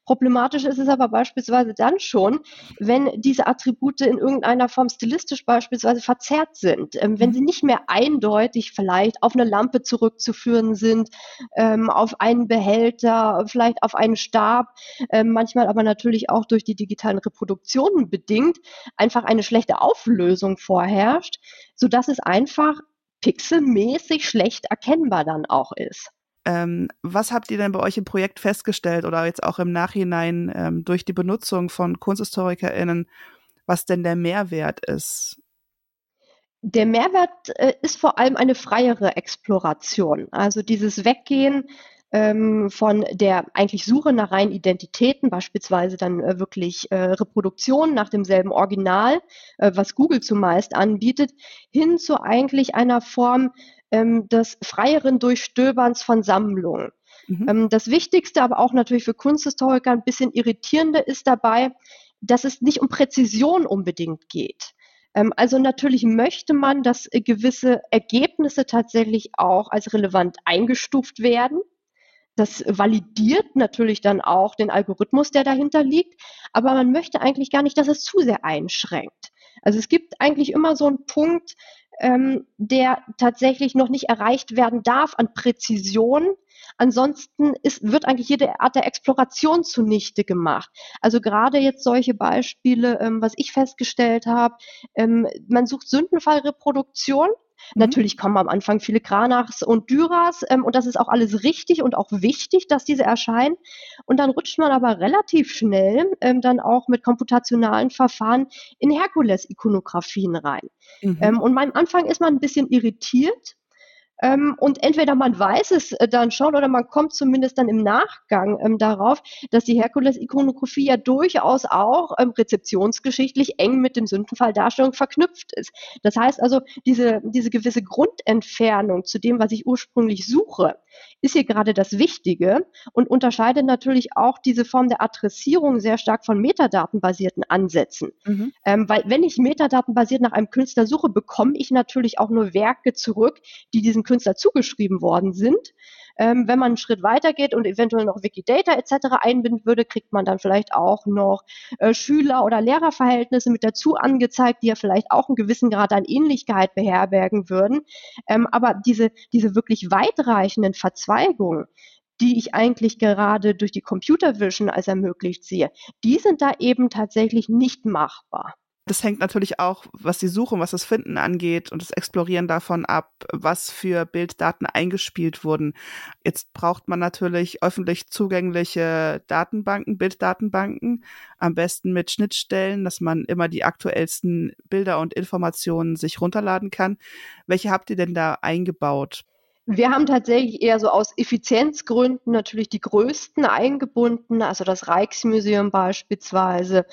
Problematisch ist es aber beispielsweise dann schon, wenn diese Attribute in irgendeiner Form stilistisch beispielsweise verzerrt sind, ähm, wenn mhm. sie nicht mehr eindeutig vielleicht auf eine Lampe zurückzuführen sind, ähm, auf einen Behälter, vielleicht auf einen Stab, ähm, manchmal aber natürlich auch durch die digitalen Reproduktionen bedingt, einfach eine schlechte Auflösung vorherrscht sodass es einfach pixelmäßig schlecht erkennbar dann auch ist. Ähm, was habt ihr denn bei euch im Projekt festgestellt oder jetzt auch im Nachhinein ähm, durch die Benutzung von KunsthistorikerInnen, was denn der Mehrwert ist? Der Mehrwert äh, ist vor allem eine freiere Exploration. Also dieses Weggehen ähm, von der eigentlich Suche nach reinen Identitäten, beispielsweise dann äh, wirklich äh, Reproduktion nach demselben Original, äh, was Google zumeist anbietet, hin zu eigentlich einer Form ähm, des freieren Durchstöberns von Sammlungen. Mhm. Ähm, das Wichtigste, aber auch natürlich für Kunsthistoriker ein bisschen irritierende ist dabei, dass es nicht um Präzision unbedingt geht. Ähm, also natürlich möchte man, dass äh, gewisse Ergebnisse tatsächlich auch als relevant eingestuft werden. Das validiert natürlich dann auch den Algorithmus, der dahinter liegt, aber man möchte eigentlich gar nicht, dass es zu sehr einschränkt. Also es gibt eigentlich immer so einen Punkt, ähm, der tatsächlich noch nicht erreicht werden darf an Präzision. Ansonsten ist, wird eigentlich jede Art der Exploration zunichte gemacht. Also gerade jetzt solche Beispiele, ähm, was ich festgestellt habe, ähm, man sucht Sündenfallreproduktion Mhm. Natürlich kommen am Anfang viele Kranachs und Dyras ähm, und das ist auch alles richtig und auch wichtig, dass diese erscheinen. Und dann rutscht man aber relativ schnell ähm, dann auch mit komputationalen Verfahren in Herkules-Ikonografien rein. Mhm. Ähm, und am Anfang ist man ein bisschen irritiert, ähm, und entweder man weiß es äh, dann schon oder man kommt zumindest dann im Nachgang ähm, darauf, dass die Herkules-Ikonografie ja durchaus auch ähm, rezeptionsgeschichtlich eng mit den Sündenfalldarstellungen verknüpft ist. Das heißt also, diese, diese gewisse Grundentfernung zu dem, was ich ursprünglich suche, ist hier gerade das Wichtige und unterscheidet natürlich auch diese Form der Adressierung sehr stark von metadatenbasierten Ansätzen. Mhm. Ähm, weil wenn ich metadatenbasiert nach einem Künstler suche, bekomme ich natürlich auch nur Werke zurück, die diesen Künstler zugeschrieben worden sind. Ähm, wenn man einen Schritt weiter geht und eventuell noch Wikidata etc. einbinden würde, kriegt man dann vielleicht auch noch äh, Schüler- oder Lehrerverhältnisse mit dazu angezeigt, die ja vielleicht auch einen gewissen Grad an Ähnlichkeit beherbergen würden. Ähm, aber diese, diese wirklich weitreichenden Verzweigungen, die ich eigentlich gerade durch die Computer Vision als ermöglicht sehe, die sind da eben tatsächlich nicht machbar. Das hängt natürlich auch, was die Suche und was das Finden angeht und das Explorieren davon ab, was für Bilddaten eingespielt wurden. Jetzt braucht man natürlich öffentlich zugängliche Datenbanken, Bilddatenbanken, am besten mit Schnittstellen, dass man immer die aktuellsten Bilder und Informationen sich runterladen kann. Welche habt ihr denn da eingebaut? Wir haben tatsächlich eher so aus Effizienzgründen natürlich die größten eingebunden, also das Rijksmuseum beispielsweise,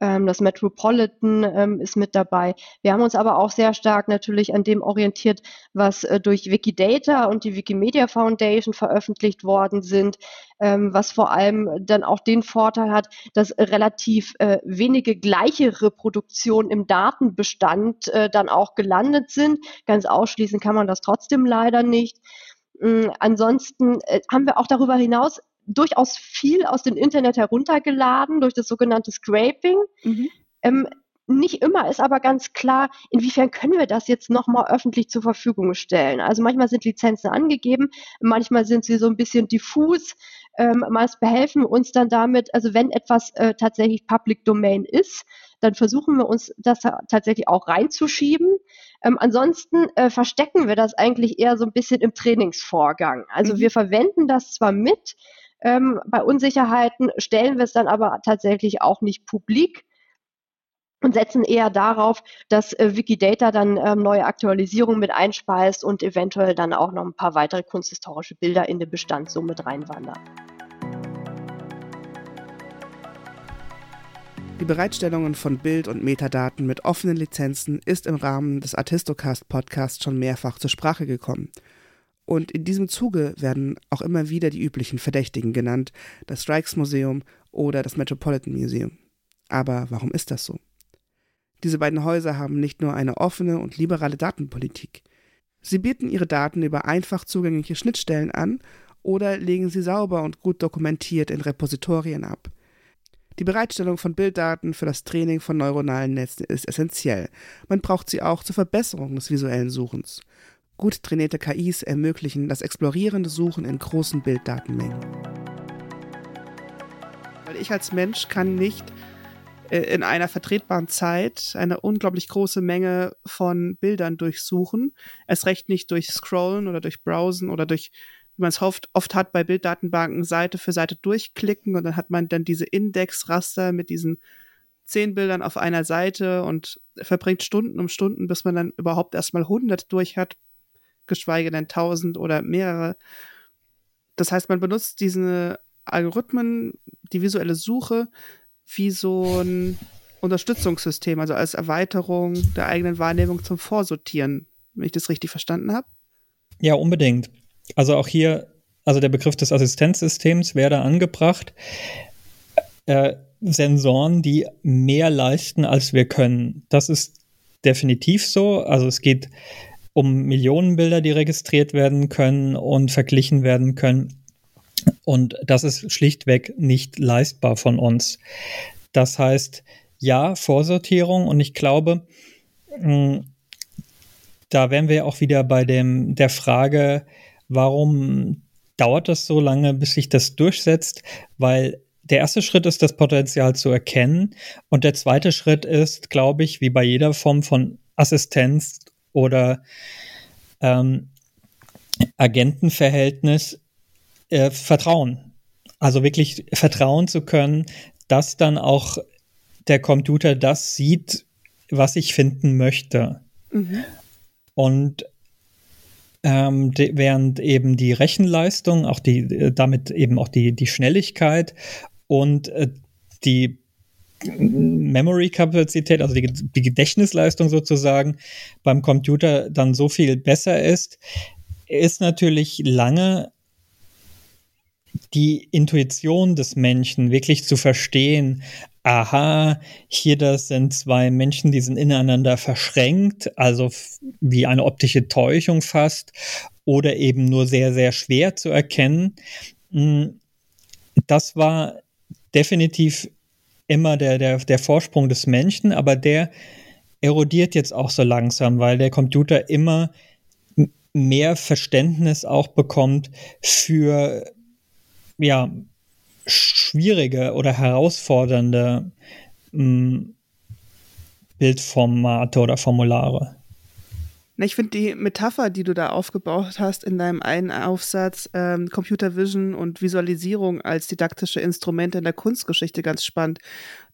das Metropolitan ähm, ist mit dabei. Wir haben uns aber auch sehr stark natürlich an dem orientiert, was äh, durch Wikidata und die Wikimedia Foundation veröffentlicht worden sind, ähm, was vor allem dann auch den Vorteil hat, dass relativ äh, wenige gleiche Reproduktionen im Datenbestand äh, dann auch gelandet sind. Ganz ausschließen kann man das trotzdem leider nicht. Ähm, ansonsten äh, haben wir auch darüber hinaus durchaus viel aus dem Internet heruntergeladen durch das sogenannte Scraping. Mhm. Ähm, nicht immer ist aber ganz klar, inwiefern können wir das jetzt nochmal öffentlich zur Verfügung stellen. Also manchmal sind Lizenzen angegeben, manchmal sind sie so ein bisschen diffus. Ähm, meist behelfen wir uns dann damit, also wenn etwas äh, tatsächlich Public Domain ist, dann versuchen wir uns das tatsächlich auch reinzuschieben. Ähm, ansonsten äh, verstecken wir das eigentlich eher so ein bisschen im Trainingsvorgang. Also mhm. wir verwenden das zwar mit, ähm, bei Unsicherheiten stellen wir es dann aber tatsächlich auch nicht publik und setzen eher darauf, dass äh, Wikidata dann ähm, neue Aktualisierungen mit einspeist und eventuell dann auch noch ein paar weitere kunsthistorische Bilder in den Bestand so mit reinwandern. Die Bereitstellung von Bild- und Metadaten mit offenen Lizenzen ist im Rahmen des Artistocast Podcasts schon mehrfach zur Sprache gekommen. Und in diesem Zuge werden auch immer wieder die üblichen Verdächtigen genannt, das Rijksmuseum oder das Metropolitan Museum. Aber warum ist das so? Diese beiden Häuser haben nicht nur eine offene und liberale Datenpolitik. Sie bieten ihre Daten über einfach zugängliche Schnittstellen an oder legen sie sauber und gut dokumentiert in Repositorien ab. Die Bereitstellung von Bilddaten für das Training von neuronalen Netzen ist essentiell. Man braucht sie auch zur Verbesserung des visuellen Suchens. Gut trainierte KIs ermöglichen das explorierende Suchen in großen Bilddatenmengen. Weil ich als Mensch kann nicht äh, in einer vertretbaren Zeit eine unglaublich große Menge von Bildern durchsuchen. Erst recht nicht durch Scrollen oder durch Browsen oder durch, wie man es oft, oft hat bei Bilddatenbanken, Seite für Seite durchklicken und dann hat man dann diese Indexraster mit diesen zehn Bildern auf einer Seite und verbringt Stunden um Stunden, bis man dann überhaupt erstmal 100 durch hat, geschweige denn tausend oder mehrere. Das heißt, man benutzt diese Algorithmen, die visuelle Suche, wie so ein Unterstützungssystem, also als Erweiterung der eigenen Wahrnehmung zum Vorsortieren, wenn ich das richtig verstanden habe. Ja, unbedingt. Also auch hier, also der Begriff des Assistenzsystems wäre da angebracht. Äh, Sensoren, die mehr leisten, als wir können. Das ist definitiv so. Also es geht um Millionenbilder, die registriert werden können und verglichen werden können. Und das ist schlichtweg nicht leistbar von uns. Das heißt, ja, Vorsortierung und ich glaube, hm, da wären wir auch wieder bei dem, der Frage, warum dauert das so lange, bis sich das durchsetzt? Weil der erste Schritt ist, das Potenzial zu erkennen. Und der zweite Schritt ist, glaube ich, wie bei jeder Form von Assistenz oder ähm, Agentenverhältnis äh, Vertrauen. Also wirklich vertrauen zu können, dass dann auch der Computer das sieht, was ich finden möchte. Mhm. Und ähm, de, während eben die Rechenleistung, auch die, äh, damit eben auch die, die Schnelligkeit und äh, die Memory-Kapazität, also die, die, Gedächtnisleistung sozusagen beim Computer dann so viel besser ist, ist natürlich lange die Intuition des Menschen wirklich zu verstehen, aha, hier das sind zwei Menschen, die sind ineinander verschränkt, also wie eine optische Täuschung fast, oder eben nur sehr, sehr schwer zu erkennen. Hm, das war definitiv immer der, der, der Vorsprung des Menschen, aber der erodiert jetzt auch so langsam, weil der Computer immer mehr Verständnis auch bekommt für ja, schwierige oder herausfordernde Bildformate oder Formulare. Ich finde die Metapher, die du da aufgebaut hast in deinem einen Aufsatz, ähm, Computer Vision und Visualisierung als didaktische Instrumente in der Kunstgeschichte ganz spannend.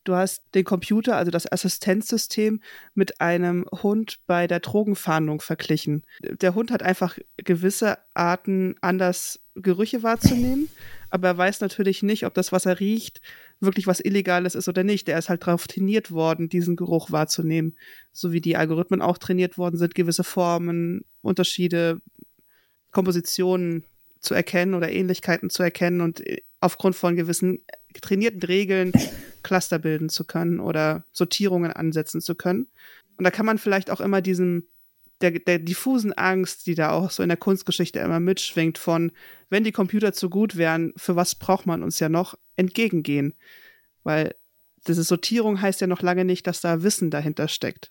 Du hast den Computer, also das Assistenzsystem, mit einem Hund bei der Drogenfahndung verglichen. Der Hund hat einfach gewisse Arten, anders Gerüche wahrzunehmen, aber er weiß natürlich nicht, ob das, was er riecht, wirklich was Illegales ist oder nicht. Er ist halt darauf trainiert worden, diesen Geruch wahrzunehmen. So wie die Algorithmen auch trainiert worden sind, gewisse Formen, Unterschiede, Kompositionen zu erkennen oder Ähnlichkeiten zu erkennen und äh, aufgrund von gewissen trainierten Regeln Cluster bilden zu können oder Sortierungen ansetzen zu können. Und da kann man vielleicht auch immer diesen, der, der diffusen Angst, die da auch so in der Kunstgeschichte immer mitschwingt, von, wenn die Computer zu gut wären, für was braucht man uns ja noch, entgegengehen. Weil diese Sortierung heißt ja noch lange nicht, dass da Wissen dahinter steckt.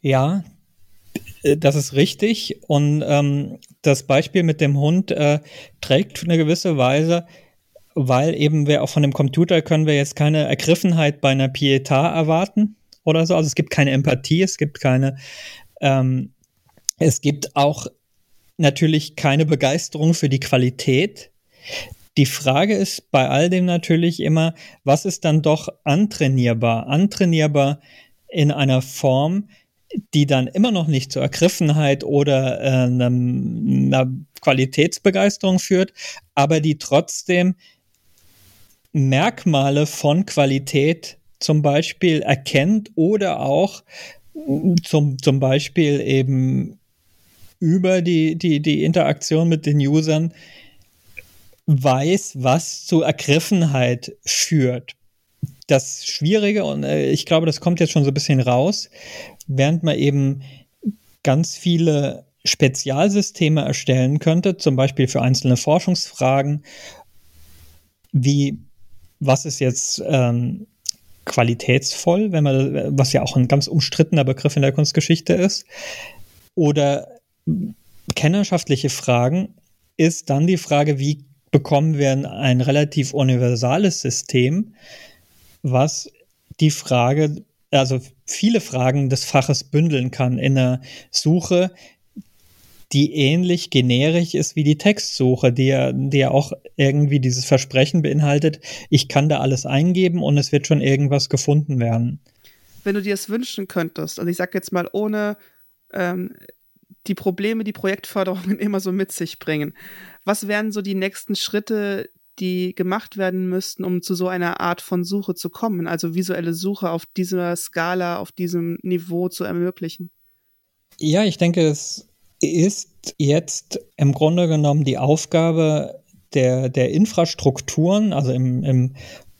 Ja, das ist richtig. Und ähm, das Beispiel mit dem Hund äh, trägt eine gewisse Weise weil eben wir auch von dem Computer können wir jetzt keine Ergriffenheit bei einer Pietà erwarten oder so. Also es gibt keine Empathie, es gibt keine, ähm, es gibt auch natürlich keine Begeisterung für die Qualität. Die Frage ist bei all dem natürlich immer, was ist dann doch antrainierbar? Antrainierbar in einer Form, die dann immer noch nicht zur Ergriffenheit oder äh, einer Qualitätsbegeisterung führt, aber die trotzdem Merkmale von Qualität zum Beispiel erkennt oder auch zum, zum Beispiel eben über die, die, die Interaktion mit den Usern weiß, was zu Ergriffenheit führt. Das Schwierige, und äh, ich glaube, das kommt jetzt schon so ein bisschen raus, während man eben ganz viele Spezialsysteme erstellen könnte, zum Beispiel für einzelne Forschungsfragen, wie was ist jetzt ähm, qualitätsvoll, wenn man, was ja auch ein ganz umstrittener Begriff in der Kunstgeschichte ist, oder kennerschaftliche Fragen, ist dann die Frage, wie bekommen wir ein relativ universales System, was die Frage, also viele Fragen des Faches bündeln kann in einer Suche, die ähnlich generisch ist wie die Textsuche, die ja, die ja auch irgendwie dieses Versprechen beinhaltet, ich kann da alles eingeben und es wird schon irgendwas gefunden werden. Wenn du dir es wünschen könntest, also ich sag jetzt mal, ohne ähm, die Probleme, die Projektförderungen immer so mit sich bringen, was wären so die nächsten Schritte, die gemacht werden müssten, um zu so einer Art von Suche zu kommen, also visuelle Suche auf dieser Skala, auf diesem Niveau zu ermöglichen? Ja, ich denke, es ist jetzt im Grunde genommen die Aufgabe der, der Infrastrukturen, also im, im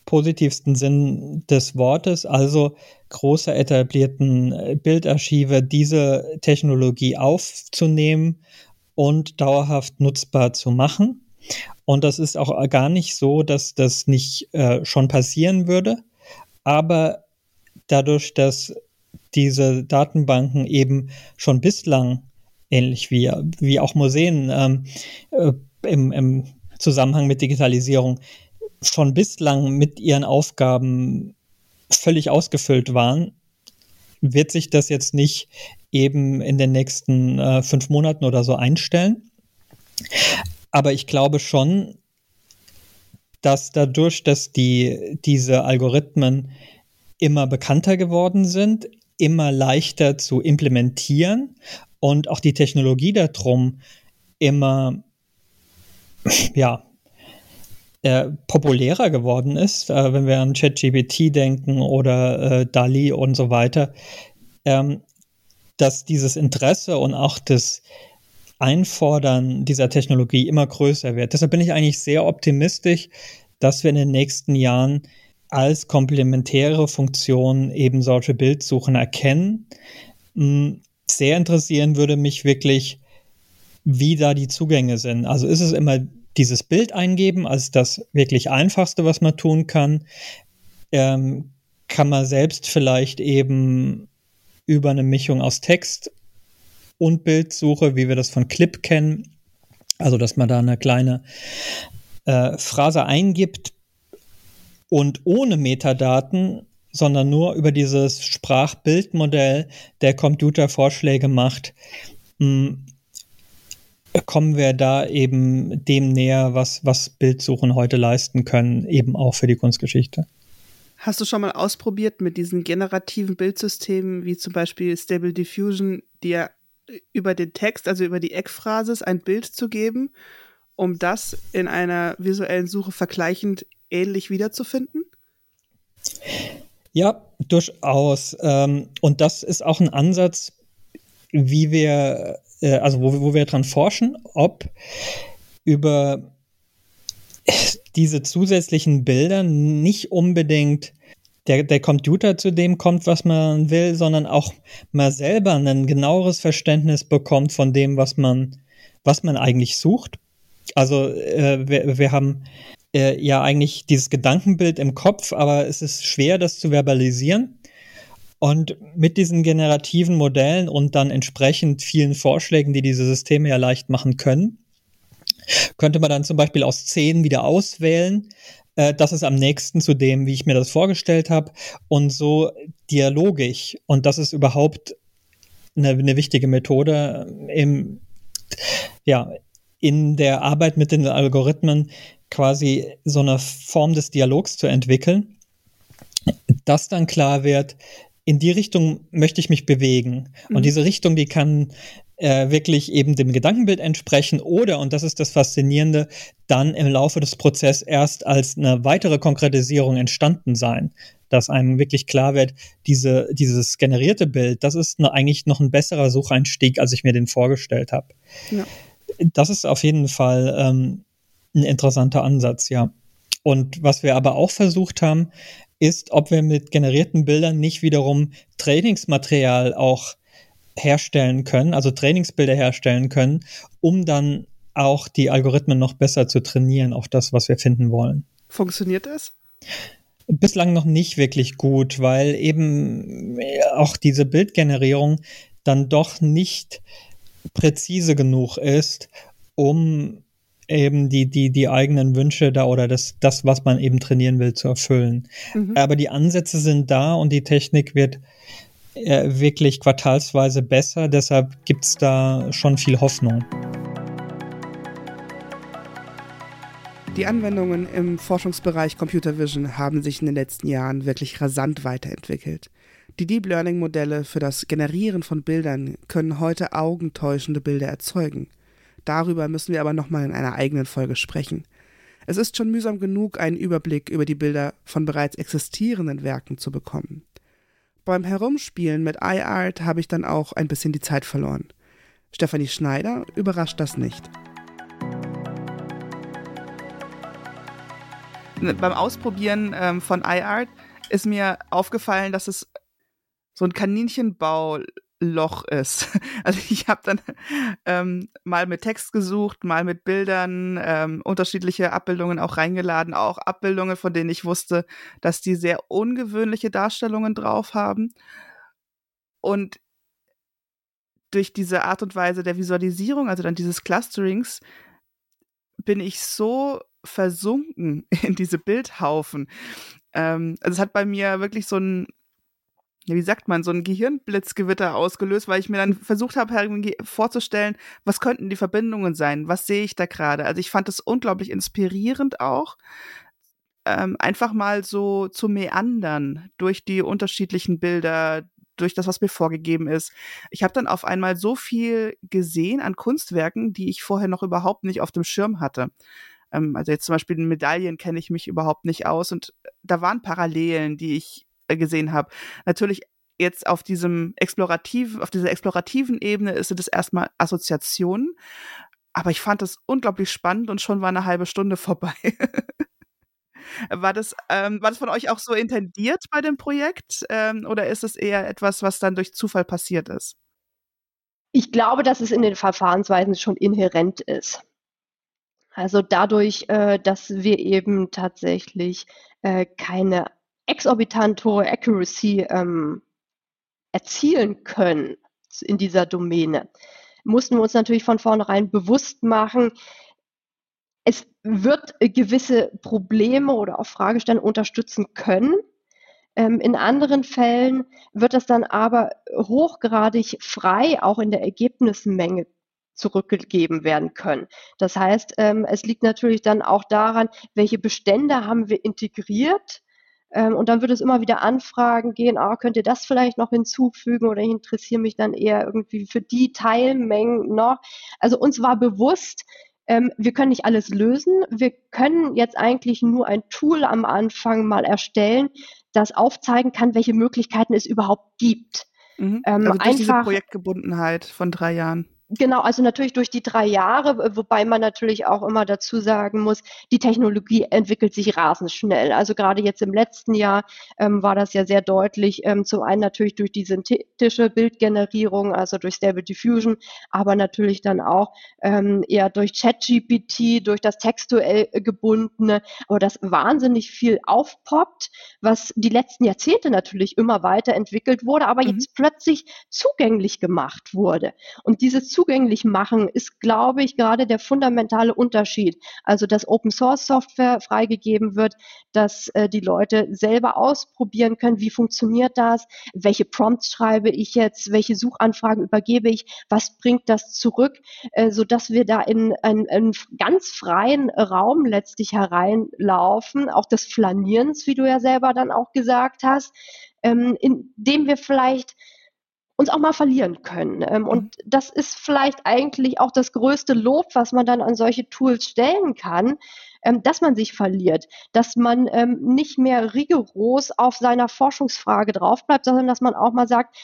positivsten Sinn des Wortes, also große etablierten Bildarchive, diese Technologie aufzunehmen und dauerhaft nutzbar zu machen. Und das ist auch gar nicht so, dass das nicht äh, schon passieren würde. Aber dadurch, dass diese Datenbanken eben schon bislang ähnlich wie, wie auch Museen ähm, äh, im, im Zusammenhang mit Digitalisierung schon bislang mit ihren Aufgaben völlig ausgefüllt waren, wird sich das jetzt nicht eben in den nächsten äh, fünf Monaten oder so einstellen. Aber ich glaube schon, dass dadurch, dass die, diese Algorithmen immer bekannter geworden sind, immer leichter zu implementieren und auch die Technologie darum immer ja, äh, populärer geworden ist, äh, wenn wir an ChatGPT denken oder äh, DALI und so weiter, ähm, dass dieses Interesse und auch das Einfordern dieser Technologie immer größer wird. Deshalb bin ich eigentlich sehr optimistisch, dass wir in den nächsten Jahren als komplementäre Funktion eben solche Bildsuchen erkennen. Sehr interessieren würde mich wirklich, wie da die Zugänge sind. Also ist es immer dieses Bild eingeben als das wirklich einfachste, was man tun kann. Ähm, kann man selbst vielleicht eben über eine Mischung aus Text und Bildsuche, wie wir das von Clip kennen, also dass man da eine kleine äh, Phrase eingibt und ohne Metadaten, sondern nur über dieses Sprachbildmodell der Computer Vorschläge macht, hm, kommen wir da eben dem näher, was, was Bildsuchen heute leisten können, eben auch für die Kunstgeschichte. Hast du schon mal ausprobiert mit diesen generativen Bildsystemen, wie zum Beispiel Stable Diffusion, dir über den Text, also über die Eckphrasis, ein Bild zu geben, um das in einer visuellen Suche vergleichend ähnlich wiederzufinden? Ja, durchaus. Ähm, und das ist auch ein Ansatz, wie wir äh, also wo, wo wir dran forschen, ob über diese zusätzlichen Bilder nicht unbedingt der, der Computer zu dem kommt, was man will, sondern auch mal selber ein genaueres Verständnis bekommt von dem, was man, was man eigentlich sucht. Also äh, wir, wir haben äh, ja eigentlich dieses Gedankenbild im Kopf, aber es ist schwer, das zu verbalisieren. Und mit diesen generativen Modellen und dann entsprechend vielen Vorschlägen, die diese Systeme ja leicht machen können, könnte man dann zum Beispiel aus zehn wieder auswählen. Äh, das ist am nächsten zu dem, wie ich mir das vorgestellt habe. Und so dialogisch. Und das ist überhaupt eine, eine wichtige Methode im, ja, in der Arbeit mit den Algorithmen quasi so eine Form des Dialogs zu entwickeln, dass dann klar wird, in die Richtung möchte ich mich bewegen. Mhm. Und diese Richtung, die kann äh, wirklich eben dem Gedankenbild entsprechen oder, und das ist das Faszinierende, dann im Laufe des Prozesses erst als eine weitere Konkretisierung entstanden sein. Dass einem wirklich klar wird, diese, dieses generierte Bild, das ist eine, eigentlich noch ein besserer Sucheinstieg, als ich mir den vorgestellt habe. Ja. Das ist auf jeden Fall ähm, ein interessanter Ansatz, ja. Und was wir aber auch versucht haben, ist, ob wir mit generierten Bildern nicht wiederum Trainingsmaterial auch herstellen können, also Trainingsbilder herstellen können, um dann auch die Algorithmen noch besser zu trainieren auf das, was wir finden wollen. Funktioniert das? Bislang noch nicht wirklich gut, weil eben auch diese Bildgenerierung dann doch nicht präzise genug ist, um eben die, die, die eigenen Wünsche da oder das, das, was man eben trainieren will, zu erfüllen. Mhm. Aber die Ansätze sind da und die Technik wird äh, wirklich quartalsweise besser. Deshalb gibt es da schon viel Hoffnung. Die Anwendungen im Forschungsbereich Computer Vision haben sich in den letzten Jahren wirklich rasant weiterentwickelt. Die Deep Learning Modelle für das Generieren von Bildern können heute augentäuschende Bilder erzeugen. Darüber müssen wir aber nochmal in einer eigenen Folge sprechen. Es ist schon mühsam genug, einen Überblick über die Bilder von bereits existierenden Werken zu bekommen. Beim Herumspielen mit iArt habe ich dann auch ein bisschen die Zeit verloren. Stefanie Schneider überrascht das nicht. Beim Ausprobieren ähm, von iArt ist mir aufgefallen, dass es so ein Kaninchenbau Loch ist. Also ich habe dann ähm, mal mit Text gesucht, mal mit Bildern, ähm, unterschiedliche Abbildungen auch reingeladen, auch Abbildungen, von denen ich wusste, dass die sehr ungewöhnliche Darstellungen drauf haben. Und durch diese Art und Weise der Visualisierung, also dann dieses Clusterings, bin ich so versunken in diese Bildhaufen. Ähm, also es hat bei mir wirklich so ein wie sagt man, so ein Gehirnblitzgewitter ausgelöst, weil ich mir dann versucht habe, vorzustellen, was könnten die Verbindungen sein? Was sehe ich da gerade? Also ich fand es unglaublich inspirierend auch, ähm, einfach mal so zu meandern durch die unterschiedlichen Bilder, durch das, was mir vorgegeben ist. Ich habe dann auf einmal so viel gesehen an Kunstwerken, die ich vorher noch überhaupt nicht auf dem Schirm hatte. Ähm, also jetzt zum Beispiel in Medaillen kenne ich mich überhaupt nicht aus und da waren Parallelen, die ich äh, gesehen habe. Natürlich jetzt auf diesem explorativ, auf dieser explorativen Ebene ist es erstmal Assoziationen. Aber ich fand das unglaublich spannend und schon war eine halbe Stunde vorbei. war, das, ähm, war das von euch auch so intendiert bei dem Projekt? Ähm, oder ist es eher etwas, was dann durch Zufall passiert ist? Ich glaube, dass es in den Verfahrensweisen schon inhärent ist. Also dadurch, äh, dass wir eben tatsächlich äh, keine exorbitant hohe Accuracy ähm, erzielen können in dieser Domäne, mussten wir uns natürlich von vornherein bewusst machen, es wird gewisse Probleme oder auch Fragestellungen unterstützen können. Ähm, in anderen Fällen wird das dann aber hochgradig frei auch in der Ergebnismenge zurückgegeben werden können. Das heißt, ähm, es liegt natürlich dann auch daran, welche Bestände haben wir integriert ähm, und dann wird es immer wieder Anfragen gehen, ah, könnt ihr das vielleicht noch hinzufügen oder ich interessiere mich dann eher irgendwie für die Teilmengen noch. Also uns war bewusst, ähm, wir können nicht alles lösen. Wir können jetzt eigentlich nur ein Tool am Anfang mal erstellen, das aufzeigen kann, welche Möglichkeiten es überhaupt gibt. Mhm. Ähm, also durch einfach, diese Projektgebundenheit von drei Jahren. Genau, also natürlich durch die drei Jahre, wobei man natürlich auch immer dazu sagen muss, die Technologie entwickelt sich rasend schnell. Also gerade jetzt im letzten Jahr ähm, war das ja sehr deutlich. Ähm, zum einen natürlich durch die synthetische Bildgenerierung, also durch Stable Diffusion, aber natürlich dann auch ähm, eher durch ChatGPT, durch das textuell gebundene, aber das wahnsinnig viel aufpoppt, was die letzten Jahrzehnte natürlich immer weiterentwickelt wurde, aber mhm. jetzt plötzlich zugänglich gemacht wurde. Und dieses zugänglich machen, ist, glaube ich, gerade der fundamentale Unterschied. Also, dass Open Source Software freigegeben wird, dass äh, die Leute selber ausprobieren können, wie funktioniert das, welche Prompts schreibe ich jetzt, welche Suchanfragen übergebe ich, was bringt das zurück, äh, so dass wir da in einen ganz freien Raum letztlich hereinlaufen, auch des Flanierens, wie du ja selber dann auch gesagt hast, ähm, in dem wir vielleicht uns auch mal verlieren können. Ähm, mhm. Und das ist vielleicht eigentlich auch das größte Lob, was man dann an solche Tools stellen kann, ähm, dass man sich verliert, dass man ähm, nicht mehr rigoros auf seiner Forschungsfrage draufbleibt, sondern dass man auch mal sagt,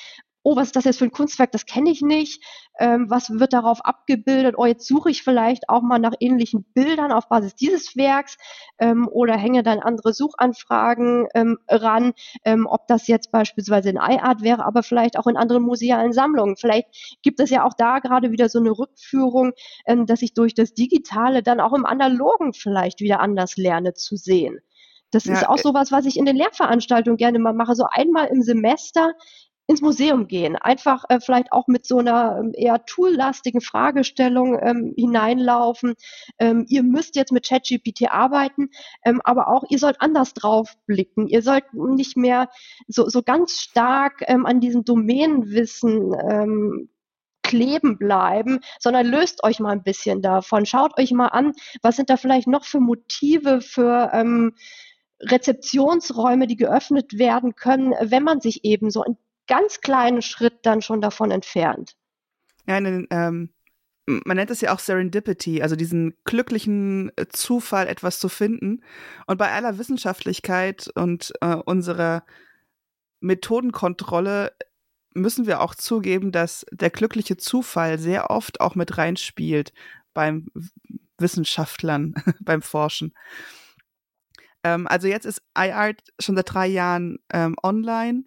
oh, was ist das jetzt für ein Kunstwerk, das kenne ich nicht, ähm, was wird darauf abgebildet, oh, jetzt suche ich vielleicht auch mal nach ähnlichen Bildern auf Basis dieses Werks ähm, oder hänge dann andere Suchanfragen ähm, ran, ähm, ob das jetzt beispielsweise in iArt wäre, aber vielleicht auch in anderen musealen Sammlungen. Vielleicht gibt es ja auch da gerade wieder so eine Rückführung, ähm, dass ich durch das Digitale dann auch im Analogen vielleicht wieder anders lerne zu sehen. Das ja, ist auch äh sowas, was ich in den Lehrveranstaltungen gerne mal mache. So einmal im Semester ins Museum gehen, einfach äh, vielleicht auch mit so einer ähm, eher toollastigen Fragestellung ähm, hineinlaufen. Ähm, ihr müsst jetzt mit ChatGPT arbeiten, ähm, aber auch ihr sollt anders drauf blicken. Ihr sollt nicht mehr so, so ganz stark ähm, an diesem Domänenwissen ähm, kleben bleiben, sondern löst euch mal ein bisschen davon. Schaut euch mal an, was sind da vielleicht noch für Motive, für ähm, Rezeptionsräume, die geöffnet werden können, wenn man sich eben so ein ganz kleinen Schritt dann schon davon entfernt. Ja, einen, ähm, man nennt es ja auch Serendipity, also diesen glücklichen äh, Zufall, etwas zu finden. Und bei aller Wissenschaftlichkeit und äh, unserer Methodenkontrolle müssen wir auch zugeben, dass der glückliche Zufall sehr oft auch mit reinspielt beim Wissenschaftlern, beim Forschen. Ähm, also jetzt ist iArt schon seit drei Jahren ähm, online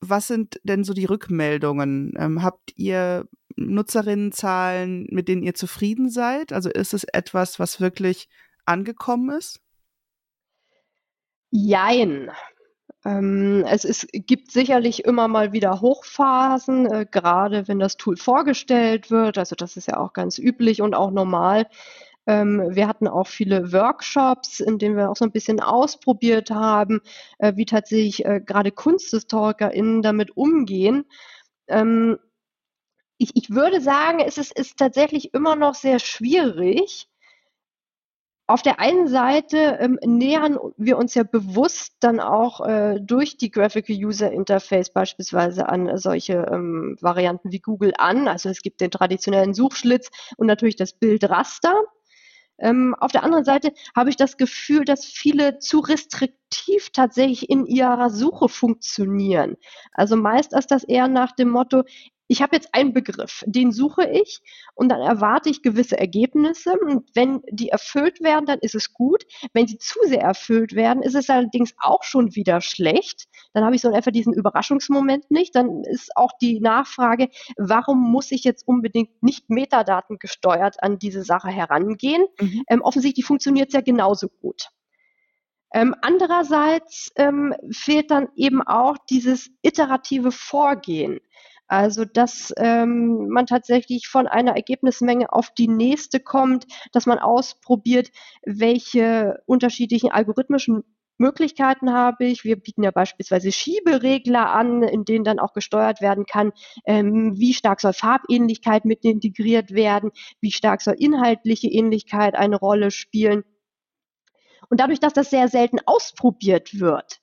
was sind denn so die Rückmeldungen? Ähm, habt ihr Nutzerinnenzahlen, mit denen ihr zufrieden seid? Also ist es etwas, was wirklich angekommen ist? Jein. Ähm, es ist, gibt sicherlich immer mal wieder Hochphasen, äh, gerade wenn das Tool vorgestellt wird. Also das ist ja auch ganz üblich und auch normal. Ähm, wir hatten auch viele Workshops, in denen wir auch so ein bisschen ausprobiert haben, äh, wie tatsächlich äh, gerade KunsthistorikerInnen damit umgehen. Ähm, ich, ich würde sagen, es ist, ist tatsächlich immer noch sehr schwierig, auf der einen Seite ähm, nähern wir uns ja bewusst dann auch äh, durch die Graphical User Interface beispielsweise an solche ähm, Varianten wie Google an. Also es gibt den traditionellen Suchschlitz und natürlich das Bildraster. Ähm, auf der anderen Seite habe ich das Gefühl, dass viele zu restriktiv tatsächlich in ihrer Suche funktionieren. Also meist ist das eher nach dem Motto, ich habe jetzt einen Begriff, den suche ich und dann erwarte ich gewisse Ergebnisse. Und wenn die erfüllt werden, dann ist es gut. Wenn sie zu sehr erfüllt werden, ist es allerdings auch schon wieder schlecht. Dann habe ich so einfach diesen Überraschungsmoment nicht. Dann ist auch die Nachfrage, warum muss ich jetzt unbedingt nicht Metadaten gesteuert an diese Sache herangehen? Mhm. Ähm, offensichtlich funktioniert es ja genauso gut. Ähm, andererseits ähm, fehlt dann eben auch dieses iterative Vorgehen. Also, dass ähm, man tatsächlich von einer Ergebnismenge auf die nächste kommt, dass man ausprobiert, welche unterschiedlichen algorithmischen Möglichkeiten habe ich. Wir bieten ja beispielsweise Schieberegler an, in denen dann auch gesteuert werden kann, ähm, wie stark soll Farbähnlichkeit mit integriert werden, wie stark soll inhaltliche Ähnlichkeit eine Rolle spielen. Und dadurch, dass das sehr selten ausprobiert wird,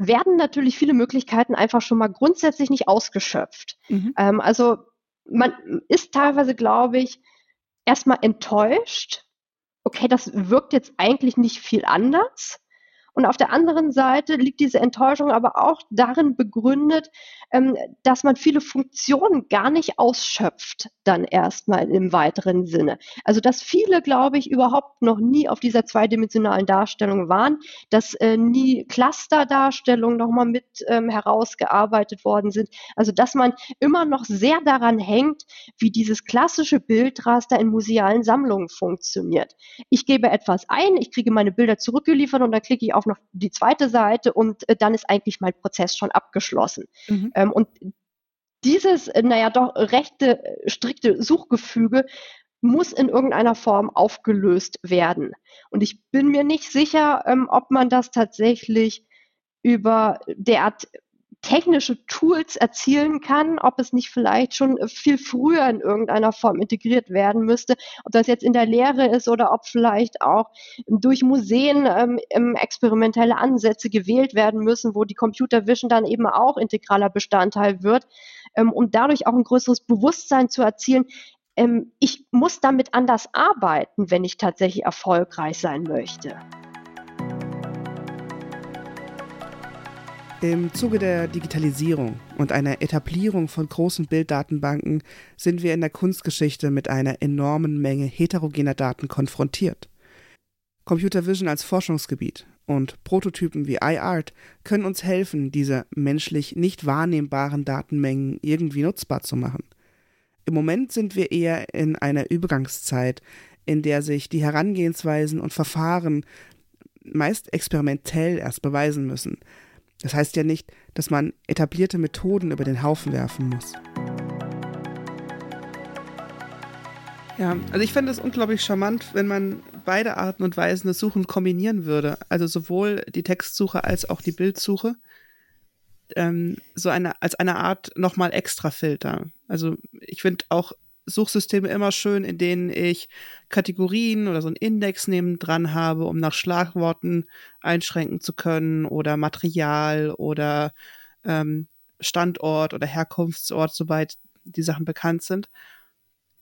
werden natürlich viele Möglichkeiten einfach schon mal grundsätzlich nicht ausgeschöpft. Mhm. Ähm, also man ist teilweise, glaube ich, erstmal enttäuscht. Okay, das wirkt jetzt eigentlich nicht viel anders. Und auf der anderen Seite liegt diese Enttäuschung aber auch darin begründet, ähm, dass man viele Funktionen gar nicht ausschöpft, dann erstmal im weiteren Sinne. Also dass viele, glaube ich, überhaupt noch nie auf dieser zweidimensionalen Darstellung waren, dass äh, nie Clusterdarstellungen nochmal mit ähm, herausgearbeitet worden sind. Also dass man immer noch sehr daran hängt, wie dieses klassische Bildraster in musealen Sammlungen funktioniert. Ich gebe etwas ein, ich kriege meine Bilder zurückgeliefert und dann klicke ich auf noch die zweite Seite und äh, dann ist eigentlich mein Prozess schon abgeschlossen. Mhm. Ähm, und dieses, äh, naja, doch rechte, äh, strikte Suchgefüge muss in irgendeiner Form aufgelöst werden. Und ich bin mir nicht sicher, ähm, ob man das tatsächlich über derart technische Tools erzielen kann, ob es nicht vielleicht schon viel früher in irgendeiner Form integriert werden müsste, ob das jetzt in der Lehre ist oder ob vielleicht auch durch Museen ähm, experimentelle Ansätze gewählt werden müssen, wo die Computer Vision dann eben auch integraler Bestandteil wird, ähm, um dadurch auch ein größeres Bewusstsein zu erzielen, ähm, ich muss damit anders arbeiten, wenn ich tatsächlich erfolgreich sein möchte. Im Zuge der Digitalisierung und einer Etablierung von großen Bilddatenbanken sind wir in der Kunstgeschichte mit einer enormen Menge heterogener Daten konfrontiert. Computer Vision als Forschungsgebiet und Prototypen wie iArt können uns helfen, diese menschlich nicht wahrnehmbaren Datenmengen irgendwie nutzbar zu machen. Im Moment sind wir eher in einer Übergangszeit, in der sich die Herangehensweisen und Verfahren meist experimentell erst beweisen müssen, das heißt ja nicht, dass man etablierte Methoden über den Haufen werfen muss. Ja, also ich fände es unglaublich charmant, wenn man beide Arten und Weisen des Suchen kombinieren würde. Also sowohl die Textsuche als auch die Bildsuche. Ähm, so eine, als eine Art nochmal extra Filter. Also ich finde auch Suchsysteme immer schön, in denen ich Kategorien oder so einen Index neben dran habe, um nach Schlagworten einschränken zu können oder Material oder ähm, Standort oder Herkunftsort, soweit die Sachen bekannt sind.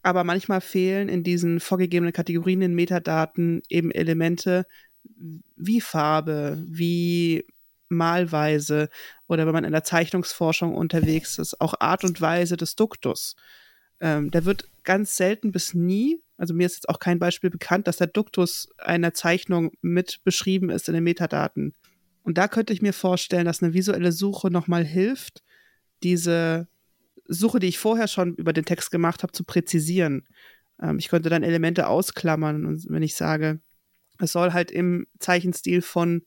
Aber manchmal fehlen in diesen vorgegebenen Kategorien in Metadaten eben Elemente wie Farbe, wie Malweise oder wenn man in der Zeichnungsforschung unterwegs ist, auch Art und Weise des Duktus. Ähm, der wird ganz selten bis nie, also mir ist jetzt auch kein Beispiel bekannt, dass der Duktus einer Zeichnung mit beschrieben ist in den Metadaten. Und da könnte ich mir vorstellen, dass eine visuelle Suche nochmal hilft, diese Suche, die ich vorher schon über den Text gemacht habe, zu präzisieren. Ähm, ich könnte dann Elemente ausklammern wenn ich sage, es soll halt im Zeichenstil von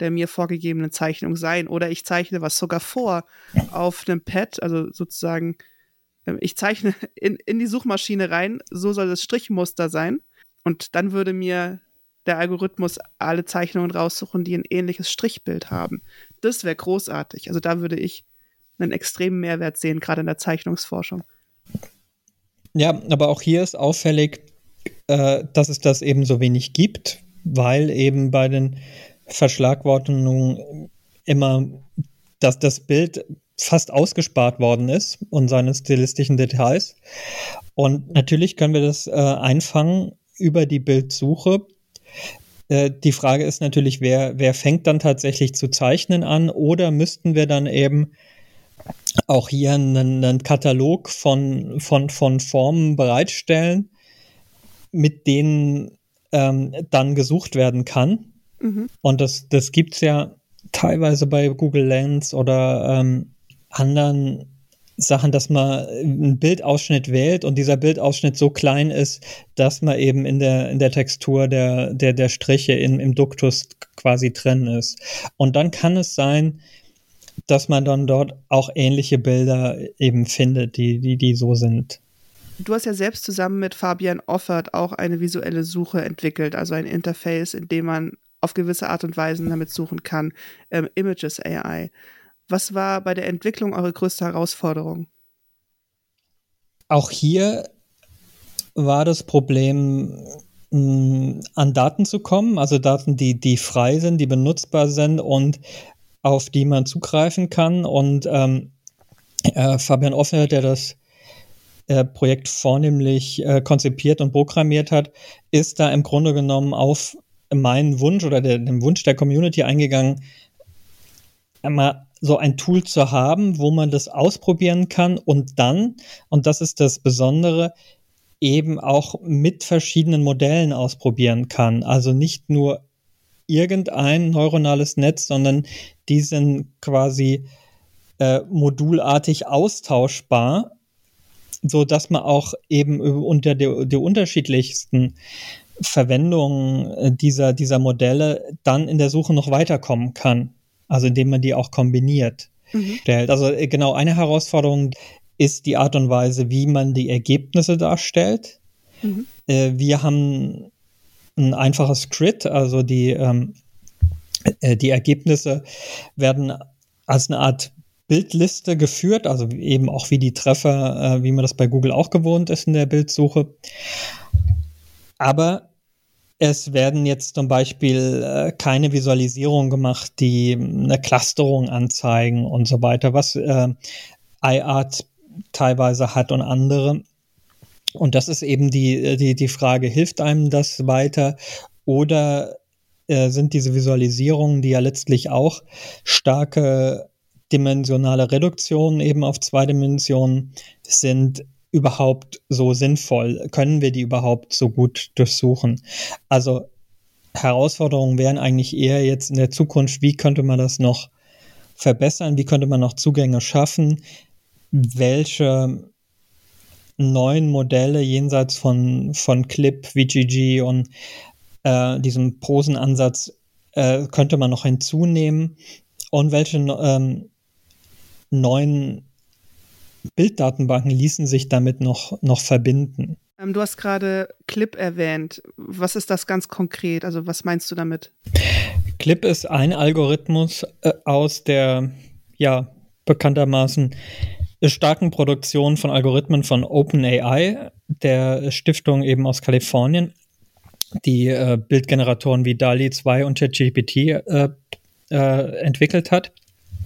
der mir vorgegebenen Zeichnung sein oder ich zeichne was sogar vor auf einem Pad, also sozusagen ich zeichne in, in die Suchmaschine rein, so soll das Strichmuster sein. Und dann würde mir der Algorithmus alle Zeichnungen raussuchen, die ein ähnliches Strichbild haben. Das wäre großartig. Also da würde ich einen extremen Mehrwert sehen, gerade in der Zeichnungsforschung. Ja, aber auch hier ist auffällig, äh, dass es das eben so wenig gibt, weil eben bei den Verschlagwortungen immer dass das Bild fast ausgespart worden ist und seine stilistischen Details. Und natürlich können wir das äh, einfangen über die Bildsuche. Äh, die Frage ist natürlich, wer, wer fängt dann tatsächlich zu zeichnen an oder müssten wir dann eben auch hier einen, einen Katalog von, von, von Formen bereitstellen, mit denen ähm, dann gesucht werden kann. Mhm. Und das, das gibt es ja teilweise bei Google Lens oder ähm, anderen Sachen, dass man einen Bildausschnitt wählt und dieser Bildausschnitt so klein ist, dass man eben in der, in der Textur der, der, der Striche in, im Duktus quasi drin ist. Und dann kann es sein, dass man dann dort auch ähnliche Bilder eben findet, die, die, die so sind. Du hast ja selbst zusammen mit Fabian Offert auch eine visuelle Suche entwickelt, also ein Interface, in dem man auf gewisse Art und Weise damit suchen kann. Ähm, Images AI. Was war bei der Entwicklung eure größte Herausforderung? Auch hier war das Problem, mm, an Daten zu kommen, also Daten, die, die frei sind, die benutzbar sind und auf die man zugreifen kann. Und ähm, äh, Fabian Offner, der das äh, Projekt vornehmlich äh, konzipiert und programmiert hat, ist da im Grunde genommen auf meinen Wunsch oder der, den Wunsch der Community eingegangen, einmal so ein Tool zu haben, wo man das ausprobieren kann und dann, und das ist das Besondere, eben auch mit verschiedenen Modellen ausprobieren kann. Also nicht nur irgendein neuronales Netz, sondern die sind quasi äh, modulartig austauschbar, so dass man auch eben unter der, unterschiedlichsten Verwendung äh, dieser, dieser Modelle dann in der Suche noch weiterkommen kann. Also indem man die auch kombiniert. Mhm. Also äh, genau eine Herausforderung ist die Art und Weise, wie man die Ergebnisse darstellt. Mhm. Äh, wir haben ein einfaches Grid, also die, ähm, die Ergebnisse werden als eine Art Bildliste geführt, also eben auch wie die Treffer, äh, wie man das bei Google auch gewohnt ist in der Bildsuche. Aber es werden jetzt zum Beispiel äh, keine Visualisierungen gemacht, die eine Clusterung anzeigen und so weiter, was äh, iArt teilweise hat und andere. Und das ist eben die, die, die Frage, hilft einem das weiter oder äh, sind diese Visualisierungen, die ja letztlich auch starke dimensionale Reduktionen eben auf zwei Dimensionen sind, überhaupt so sinnvoll? Können wir die überhaupt so gut durchsuchen? Also Herausforderungen wären eigentlich eher jetzt in der Zukunft, wie könnte man das noch verbessern? Wie könnte man noch Zugänge schaffen? Welche neuen Modelle jenseits von, von Clip, VGG und äh, diesem Posenansatz äh, könnte man noch hinzunehmen? Und welche ähm, neuen Bilddatenbanken ließen sich damit noch, noch verbinden. Ähm, du hast gerade Clip erwähnt. Was ist das ganz konkret? Also was meinst du damit? Clip ist ein Algorithmus äh, aus der, ja, bekanntermaßen starken Produktion von Algorithmen von OpenAI, der Stiftung eben aus Kalifornien, die äh, Bildgeneratoren wie DALI 2 und ChatGPT äh, äh, entwickelt hat.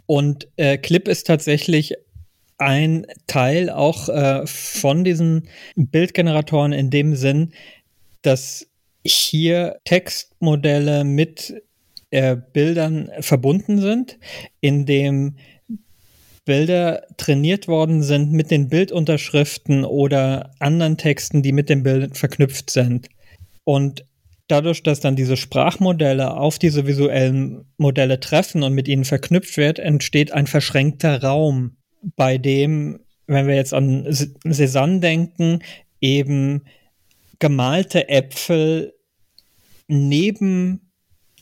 Und äh, Clip ist tatsächlich ein Teil auch äh, von diesen Bildgeneratoren in dem Sinn, dass hier Textmodelle mit äh, Bildern verbunden sind, in dem Bilder trainiert worden sind mit den Bildunterschriften oder anderen Texten, die mit dem Bild verknüpft sind. Und dadurch, dass dann diese Sprachmodelle auf diese visuellen Modelle treffen und mit ihnen verknüpft wird, entsteht ein verschränkter Raum bei dem, wenn wir jetzt an Cézanne denken, eben gemalte Äpfel neben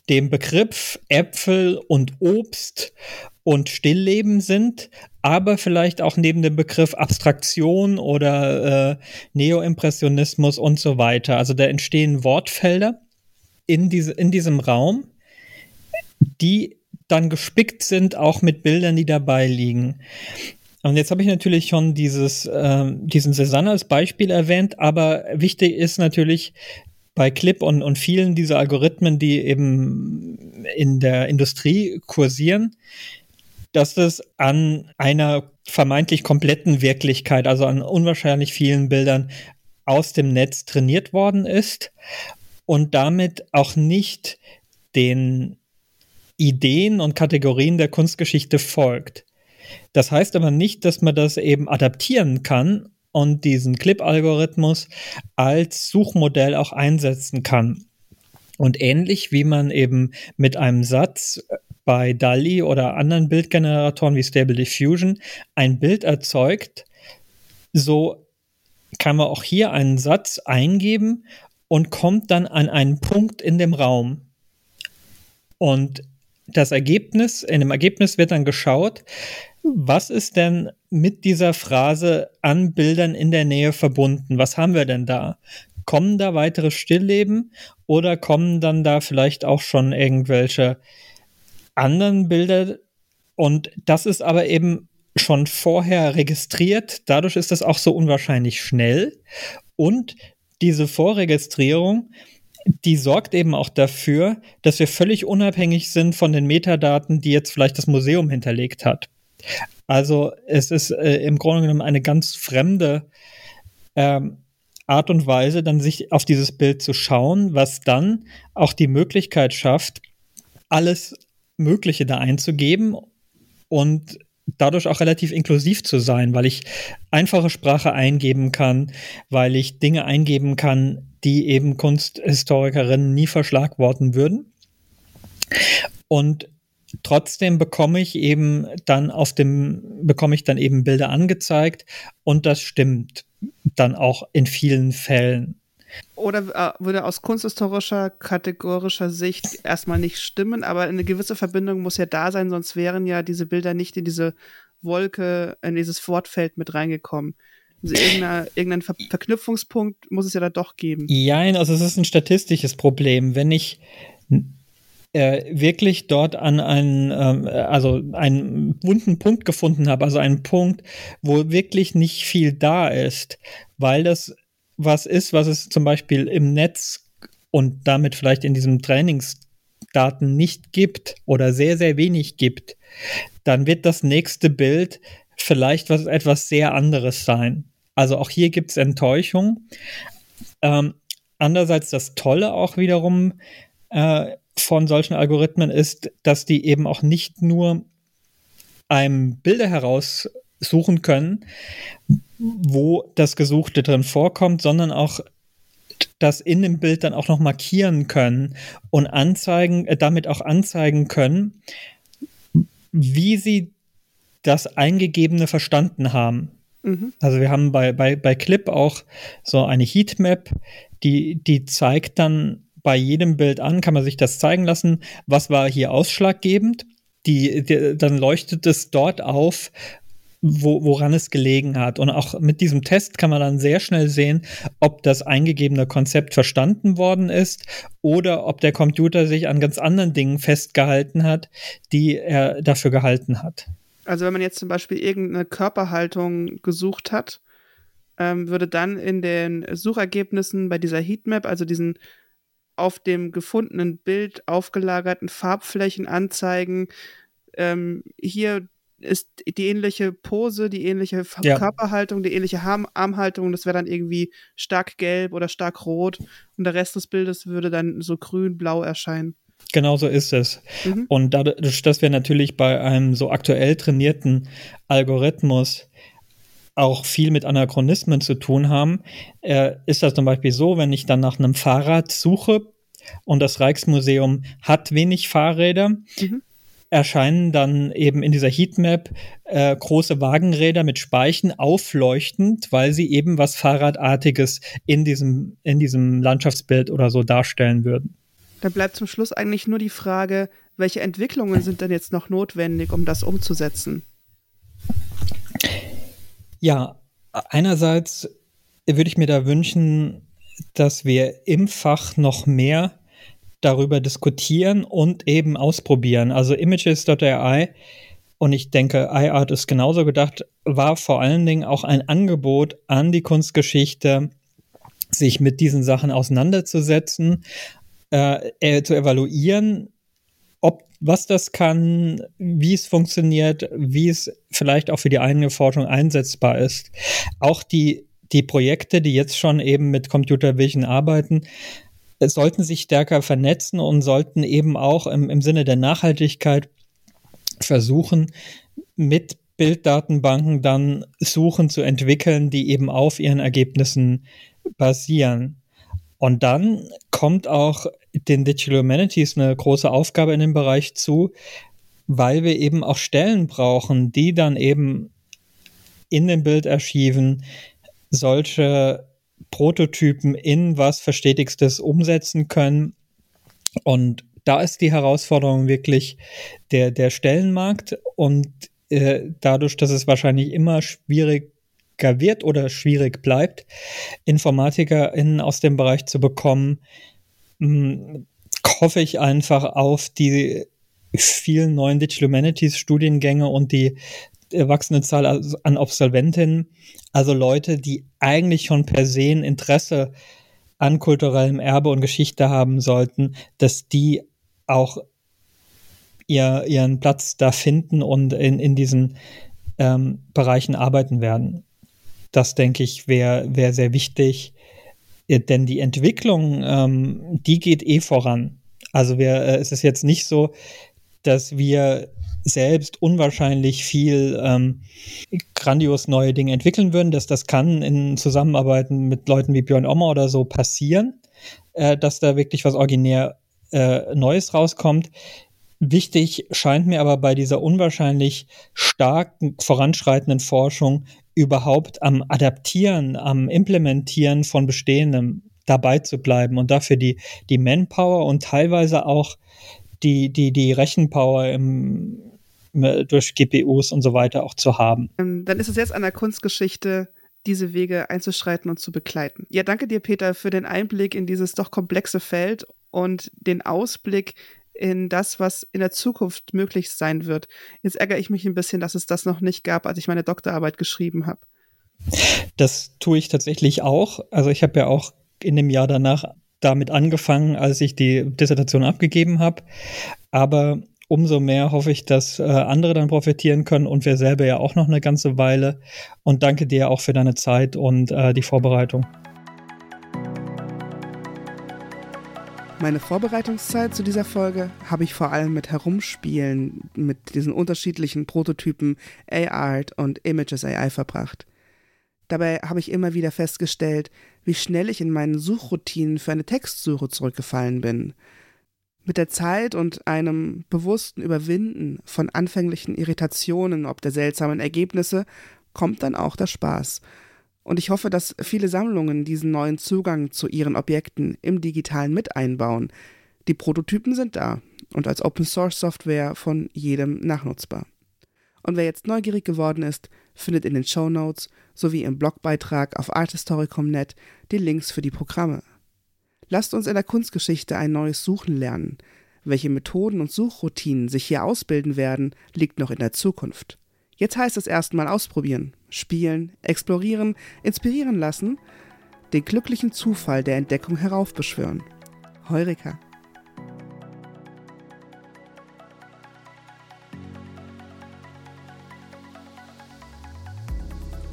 dem Begriff Äpfel und Obst und Stillleben sind, aber vielleicht auch neben dem Begriff Abstraktion oder äh, Neoimpressionismus und so weiter. Also da entstehen Wortfelder in, diese, in diesem Raum, die dann gespickt sind, auch mit Bildern, die dabei liegen. Und jetzt habe ich natürlich schon dieses, äh, diesen Cézanne als Beispiel erwähnt, aber wichtig ist natürlich bei Clip und, und vielen dieser Algorithmen, die eben in der Industrie kursieren, dass es an einer vermeintlich kompletten Wirklichkeit, also an unwahrscheinlich vielen Bildern aus dem Netz trainiert worden ist und damit auch nicht den Ideen und Kategorien der Kunstgeschichte folgt. Das heißt aber nicht, dass man das eben adaptieren kann und diesen Clip-Algorithmus als Suchmodell auch einsetzen kann. Und ähnlich wie man eben mit einem Satz bei DALI oder anderen Bildgeneratoren wie Stable Diffusion ein Bild erzeugt, so kann man auch hier einen Satz eingeben und kommt dann an einen Punkt in dem Raum. Und das Ergebnis, in dem Ergebnis wird dann geschaut, was ist denn mit dieser Phrase an Bildern in der Nähe verbunden? Was haben wir denn da? Kommen da weitere Stillleben oder kommen dann da vielleicht auch schon irgendwelche anderen Bilder? Und das ist aber eben schon vorher registriert. Dadurch ist das auch so unwahrscheinlich schnell. Und diese Vorregistrierung die sorgt eben auch dafür, dass wir völlig unabhängig sind von den Metadaten, die jetzt vielleicht das Museum hinterlegt hat. Also es ist äh, im Grunde genommen eine ganz fremde ähm, Art und Weise, dann sich auf dieses Bild zu schauen, was dann auch die Möglichkeit schafft, alles Mögliche da einzugeben und dadurch auch relativ inklusiv zu sein, weil ich einfache Sprache eingeben kann, weil ich Dinge eingeben kann, die eben Kunsthistorikerinnen nie verschlagworten würden. Und trotzdem bekomme ich eben dann auf dem, bekomme ich dann eben Bilder angezeigt und das stimmt dann auch in vielen Fällen. Oder äh, würde aus kunsthistorischer, kategorischer Sicht erstmal nicht stimmen, aber eine gewisse Verbindung muss ja da sein, sonst wären ja diese Bilder nicht in diese Wolke, in dieses Wortfeld mit reingekommen. Also irgendeinen Ver Verknüpfungspunkt muss es ja da doch geben. Ja, also es ist ein statistisches Problem. Wenn ich äh, wirklich dort an einen, ähm, also einen wunden Punkt gefunden habe, also einen Punkt, wo wirklich nicht viel da ist, weil das was ist, was es zum Beispiel im Netz und damit vielleicht in diesem Trainingsdaten nicht gibt oder sehr, sehr wenig gibt, dann wird das nächste Bild vielleicht was etwas sehr anderes sein. Also auch hier gibt es Enttäuschung. Ähm, andererseits das Tolle auch wiederum äh, von solchen Algorithmen ist, dass die eben auch nicht nur einem Bilder heraussuchen können, wo das Gesuchte drin vorkommt, sondern auch das in dem Bild dann auch noch markieren können und anzeigen, äh, damit auch anzeigen können, wie sie das Eingegebene verstanden haben. Mhm. Also wir haben bei, bei, bei Clip auch so eine Heatmap, die, die zeigt dann bei jedem Bild an, kann man sich das zeigen lassen, was war hier ausschlaggebend. Die, die, dann leuchtet es dort auf, wo, woran es gelegen hat. Und auch mit diesem Test kann man dann sehr schnell sehen, ob das eingegebene Konzept verstanden worden ist oder ob der Computer sich an ganz anderen Dingen festgehalten hat, die er dafür gehalten hat. Also wenn man jetzt zum Beispiel irgendeine Körperhaltung gesucht hat, ähm, würde dann in den Suchergebnissen bei dieser Heatmap, also diesen auf dem gefundenen Bild aufgelagerten Farbflächen anzeigen, ähm, hier ist die ähnliche Pose, die ähnliche ja. Körperhaltung, die ähnliche Arm Armhaltung, das wäre dann irgendwie stark gelb oder stark rot und der Rest des Bildes würde dann so grün-blau erscheinen. Genau so ist es. Mhm. Und dadurch, dass wir natürlich bei einem so aktuell trainierten Algorithmus auch viel mit Anachronismen zu tun haben, äh, ist das zum Beispiel so, wenn ich dann nach einem Fahrrad suche und das Rijksmuseum hat wenig Fahrräder, mhm erscheinen dann eben in dieser Heatmap äh, große Wagenräder mit Speichen aufleuchtend, weil sie eben was Fahrradartiges in diesem, in diesem Landschaftsbild oder so darstellen würden. Da bleibt zum Schluss eigentlich nur die Frage, Welche Entwicklungen sind denn jetzt noch notwendig, um das umzusetzen? Ja, einerseits würde ich mir da wünschen, dass wir im Fach noch mehr darüber diskutieren und eben ausprobieren. Also Images.ai und ich denke, iArt ist genauso gedacht, war vor allen Dingen auch ein Angebot an die Kunstgeschichte, sich mit diesen Sachen auseinanderzusetzen, äh, äh, zu evaluieren, ob was das kann, wie es funktioniert, wie es vielleicht auch für die eigene Forschung einsetzbar ist. Auch die, die Projekte, die jetzt schon eben mit Computer Vision arbeiten, sollten sich stärker vernetzen und sollten eben auch im, im Sinne der Nachhaltigkeit versuchen, mit Bilddatenbanken dann Suchen zu entwickeln, die eben auf ihren Ergebnissen basieren. Und dann kommt auch den Digital Humanities eine große Aufgabe in dem Bereich zu, weil wir eben auch Stellen brauchen, die dann eben in dem Bildarchiven solche Prototypen in was Verstetigstes umsetzen können. Und da ist die Herausforderung wirklich der, der Stellenmarkt und äh, dadurch, dass es wahrscheinlich immer schwieriger wird oder schwierig bleibt, InformatikerInnen aus dem Bereich zu bekommen, mh, hm, hoffe ich einfach auf die vielen neuen Digital Humanities Studiengänge und die wachsende Zahl an Absolventinnen, also Leute, die eigentlich schon per se ein Interesse an kulturellem Erbe und Geschichte haben sollten, dass die auch ihr, ihren Platz da finden und in, in diesen ähm, Bereichen arbeiten werden. Das, denke ich, wäre wär sehr wichtig, denn die Entwicklung, ähm, die geht eh voran. Also wir, äh, es ist jetzt nicht so, dass wir selbst unwahrscheinlich viel ähm, grandios neue Dinge entwickeln würden, dass das kann in Zusammenarbeiten mit Leuten wie Björn Ommer oder so passieren, äh, dass da wirklich was originär äh, Neues rauskommt. Wichtig scheint mir aber bei dieser unwahrscheinlich starken voranschreitenden Forschung überhaupt am Adaptieren, am Implementieren von Bestehendem dabei zu bleiben und dafür die, die Manpower und teilweise auch die, die, die Rechenpower im, durch GPUs und so weiter auch zu haben. Ähm, dann ist es jetzt an der Kunstgeschichte, diese Wege einzuschreiten und zu begleiten. Ja, danke dir, Peter, für den Einblick in dieses doch komplexe Feld und den Ausblick in das, was in der Zukunft möglich sein wird. Jetzt ärgere ich mich ein bisschen, dass es das noch nicht gab, als ich meine Doktorarbeit geschrieben habe. Das tue ich tatsächlich auch. Also ich habe ja auch in dem Jahr danach damit angefangen, als ich die Dissertation abgegeben habe. Aber umso mehr hoffe ich, dass äh, andere dann profitieren können und wir selber ja auch noch eine ganze Weile. Und danke dir auch für deine Zeit und äh, die Vorbereitung. Meine Vorbereitungszeit zu dieser Folge habe ich vor allem mit Herumspielen mit diesen unterschiedlichen Prototypen A-Art und Images AI verbracht. Dabei habe ich immer wieder festgestellt, wie schnell ich in meinen Suchroutinen für eine Textsuche zurückgefallen bin. Mit der Zeit und einem bewussten Überwinden von anfänglichen Irritationen ob der seltsamen Ergebnisse kommt dann auch der Spaß und ich hoffe, dass viele Sammlungen diesen neuen Zugang zu ihren Objekten im digitalen mit einbauen. Die Prototypen sind da und als Open Source Software von jedem nachnutzbar. Und wer jetzt neugierig geworden ist, findet in den Show Notes sowie im Blogbeitrag auf arthistory.net die Links für die Programme. Lasst uns in der Kunstgeschichte ein neues Suchen lernen. Welche Methoden und Suchroutinen sich hier ausbilden werden, liegt noch in der Zukunft. Jetzt heißt es erstmal ausprobieren, spielen, explorieren, inspirieren lassen, den glücklichen Zufall der Entdeckung heraufbeschwören. Heureka.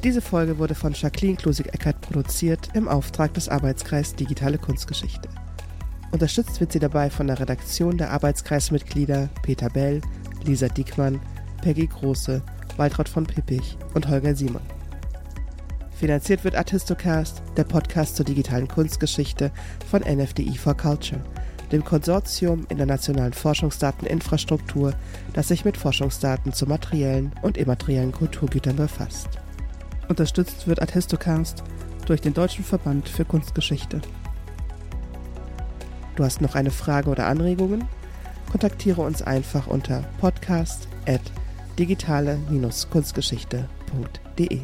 Diese Folge wurde von Jacqueline Klusig-Eckert produziert im Auftrag des Arbeitskreis Digitale Kunstgeschichte. Unterstützt wird sie dabei von der Redaktion der Arbeitskreismitglieder Peter Bell, Lisa Diekmann, Peggy Große Waltraud von Pippich und Holger Simon. Finanziert wird Artistocast, der Podcast zur digitalen Kunstgeschichte von NFDI for Culture, dem Konsortium in der nationalen Forschungsdateninfrastruktur, das sich mit Forschungsdaten zu materiellen und immateriellen Kulturgütern befasst. Unterstützt wird Artistocast durch den Deutschen Verband für Kunstgeschichte. Du hast noch eine Frage oder Anregungen? kontaktiere uns einfach unter podcast.digitale-kunstgeschichte.de.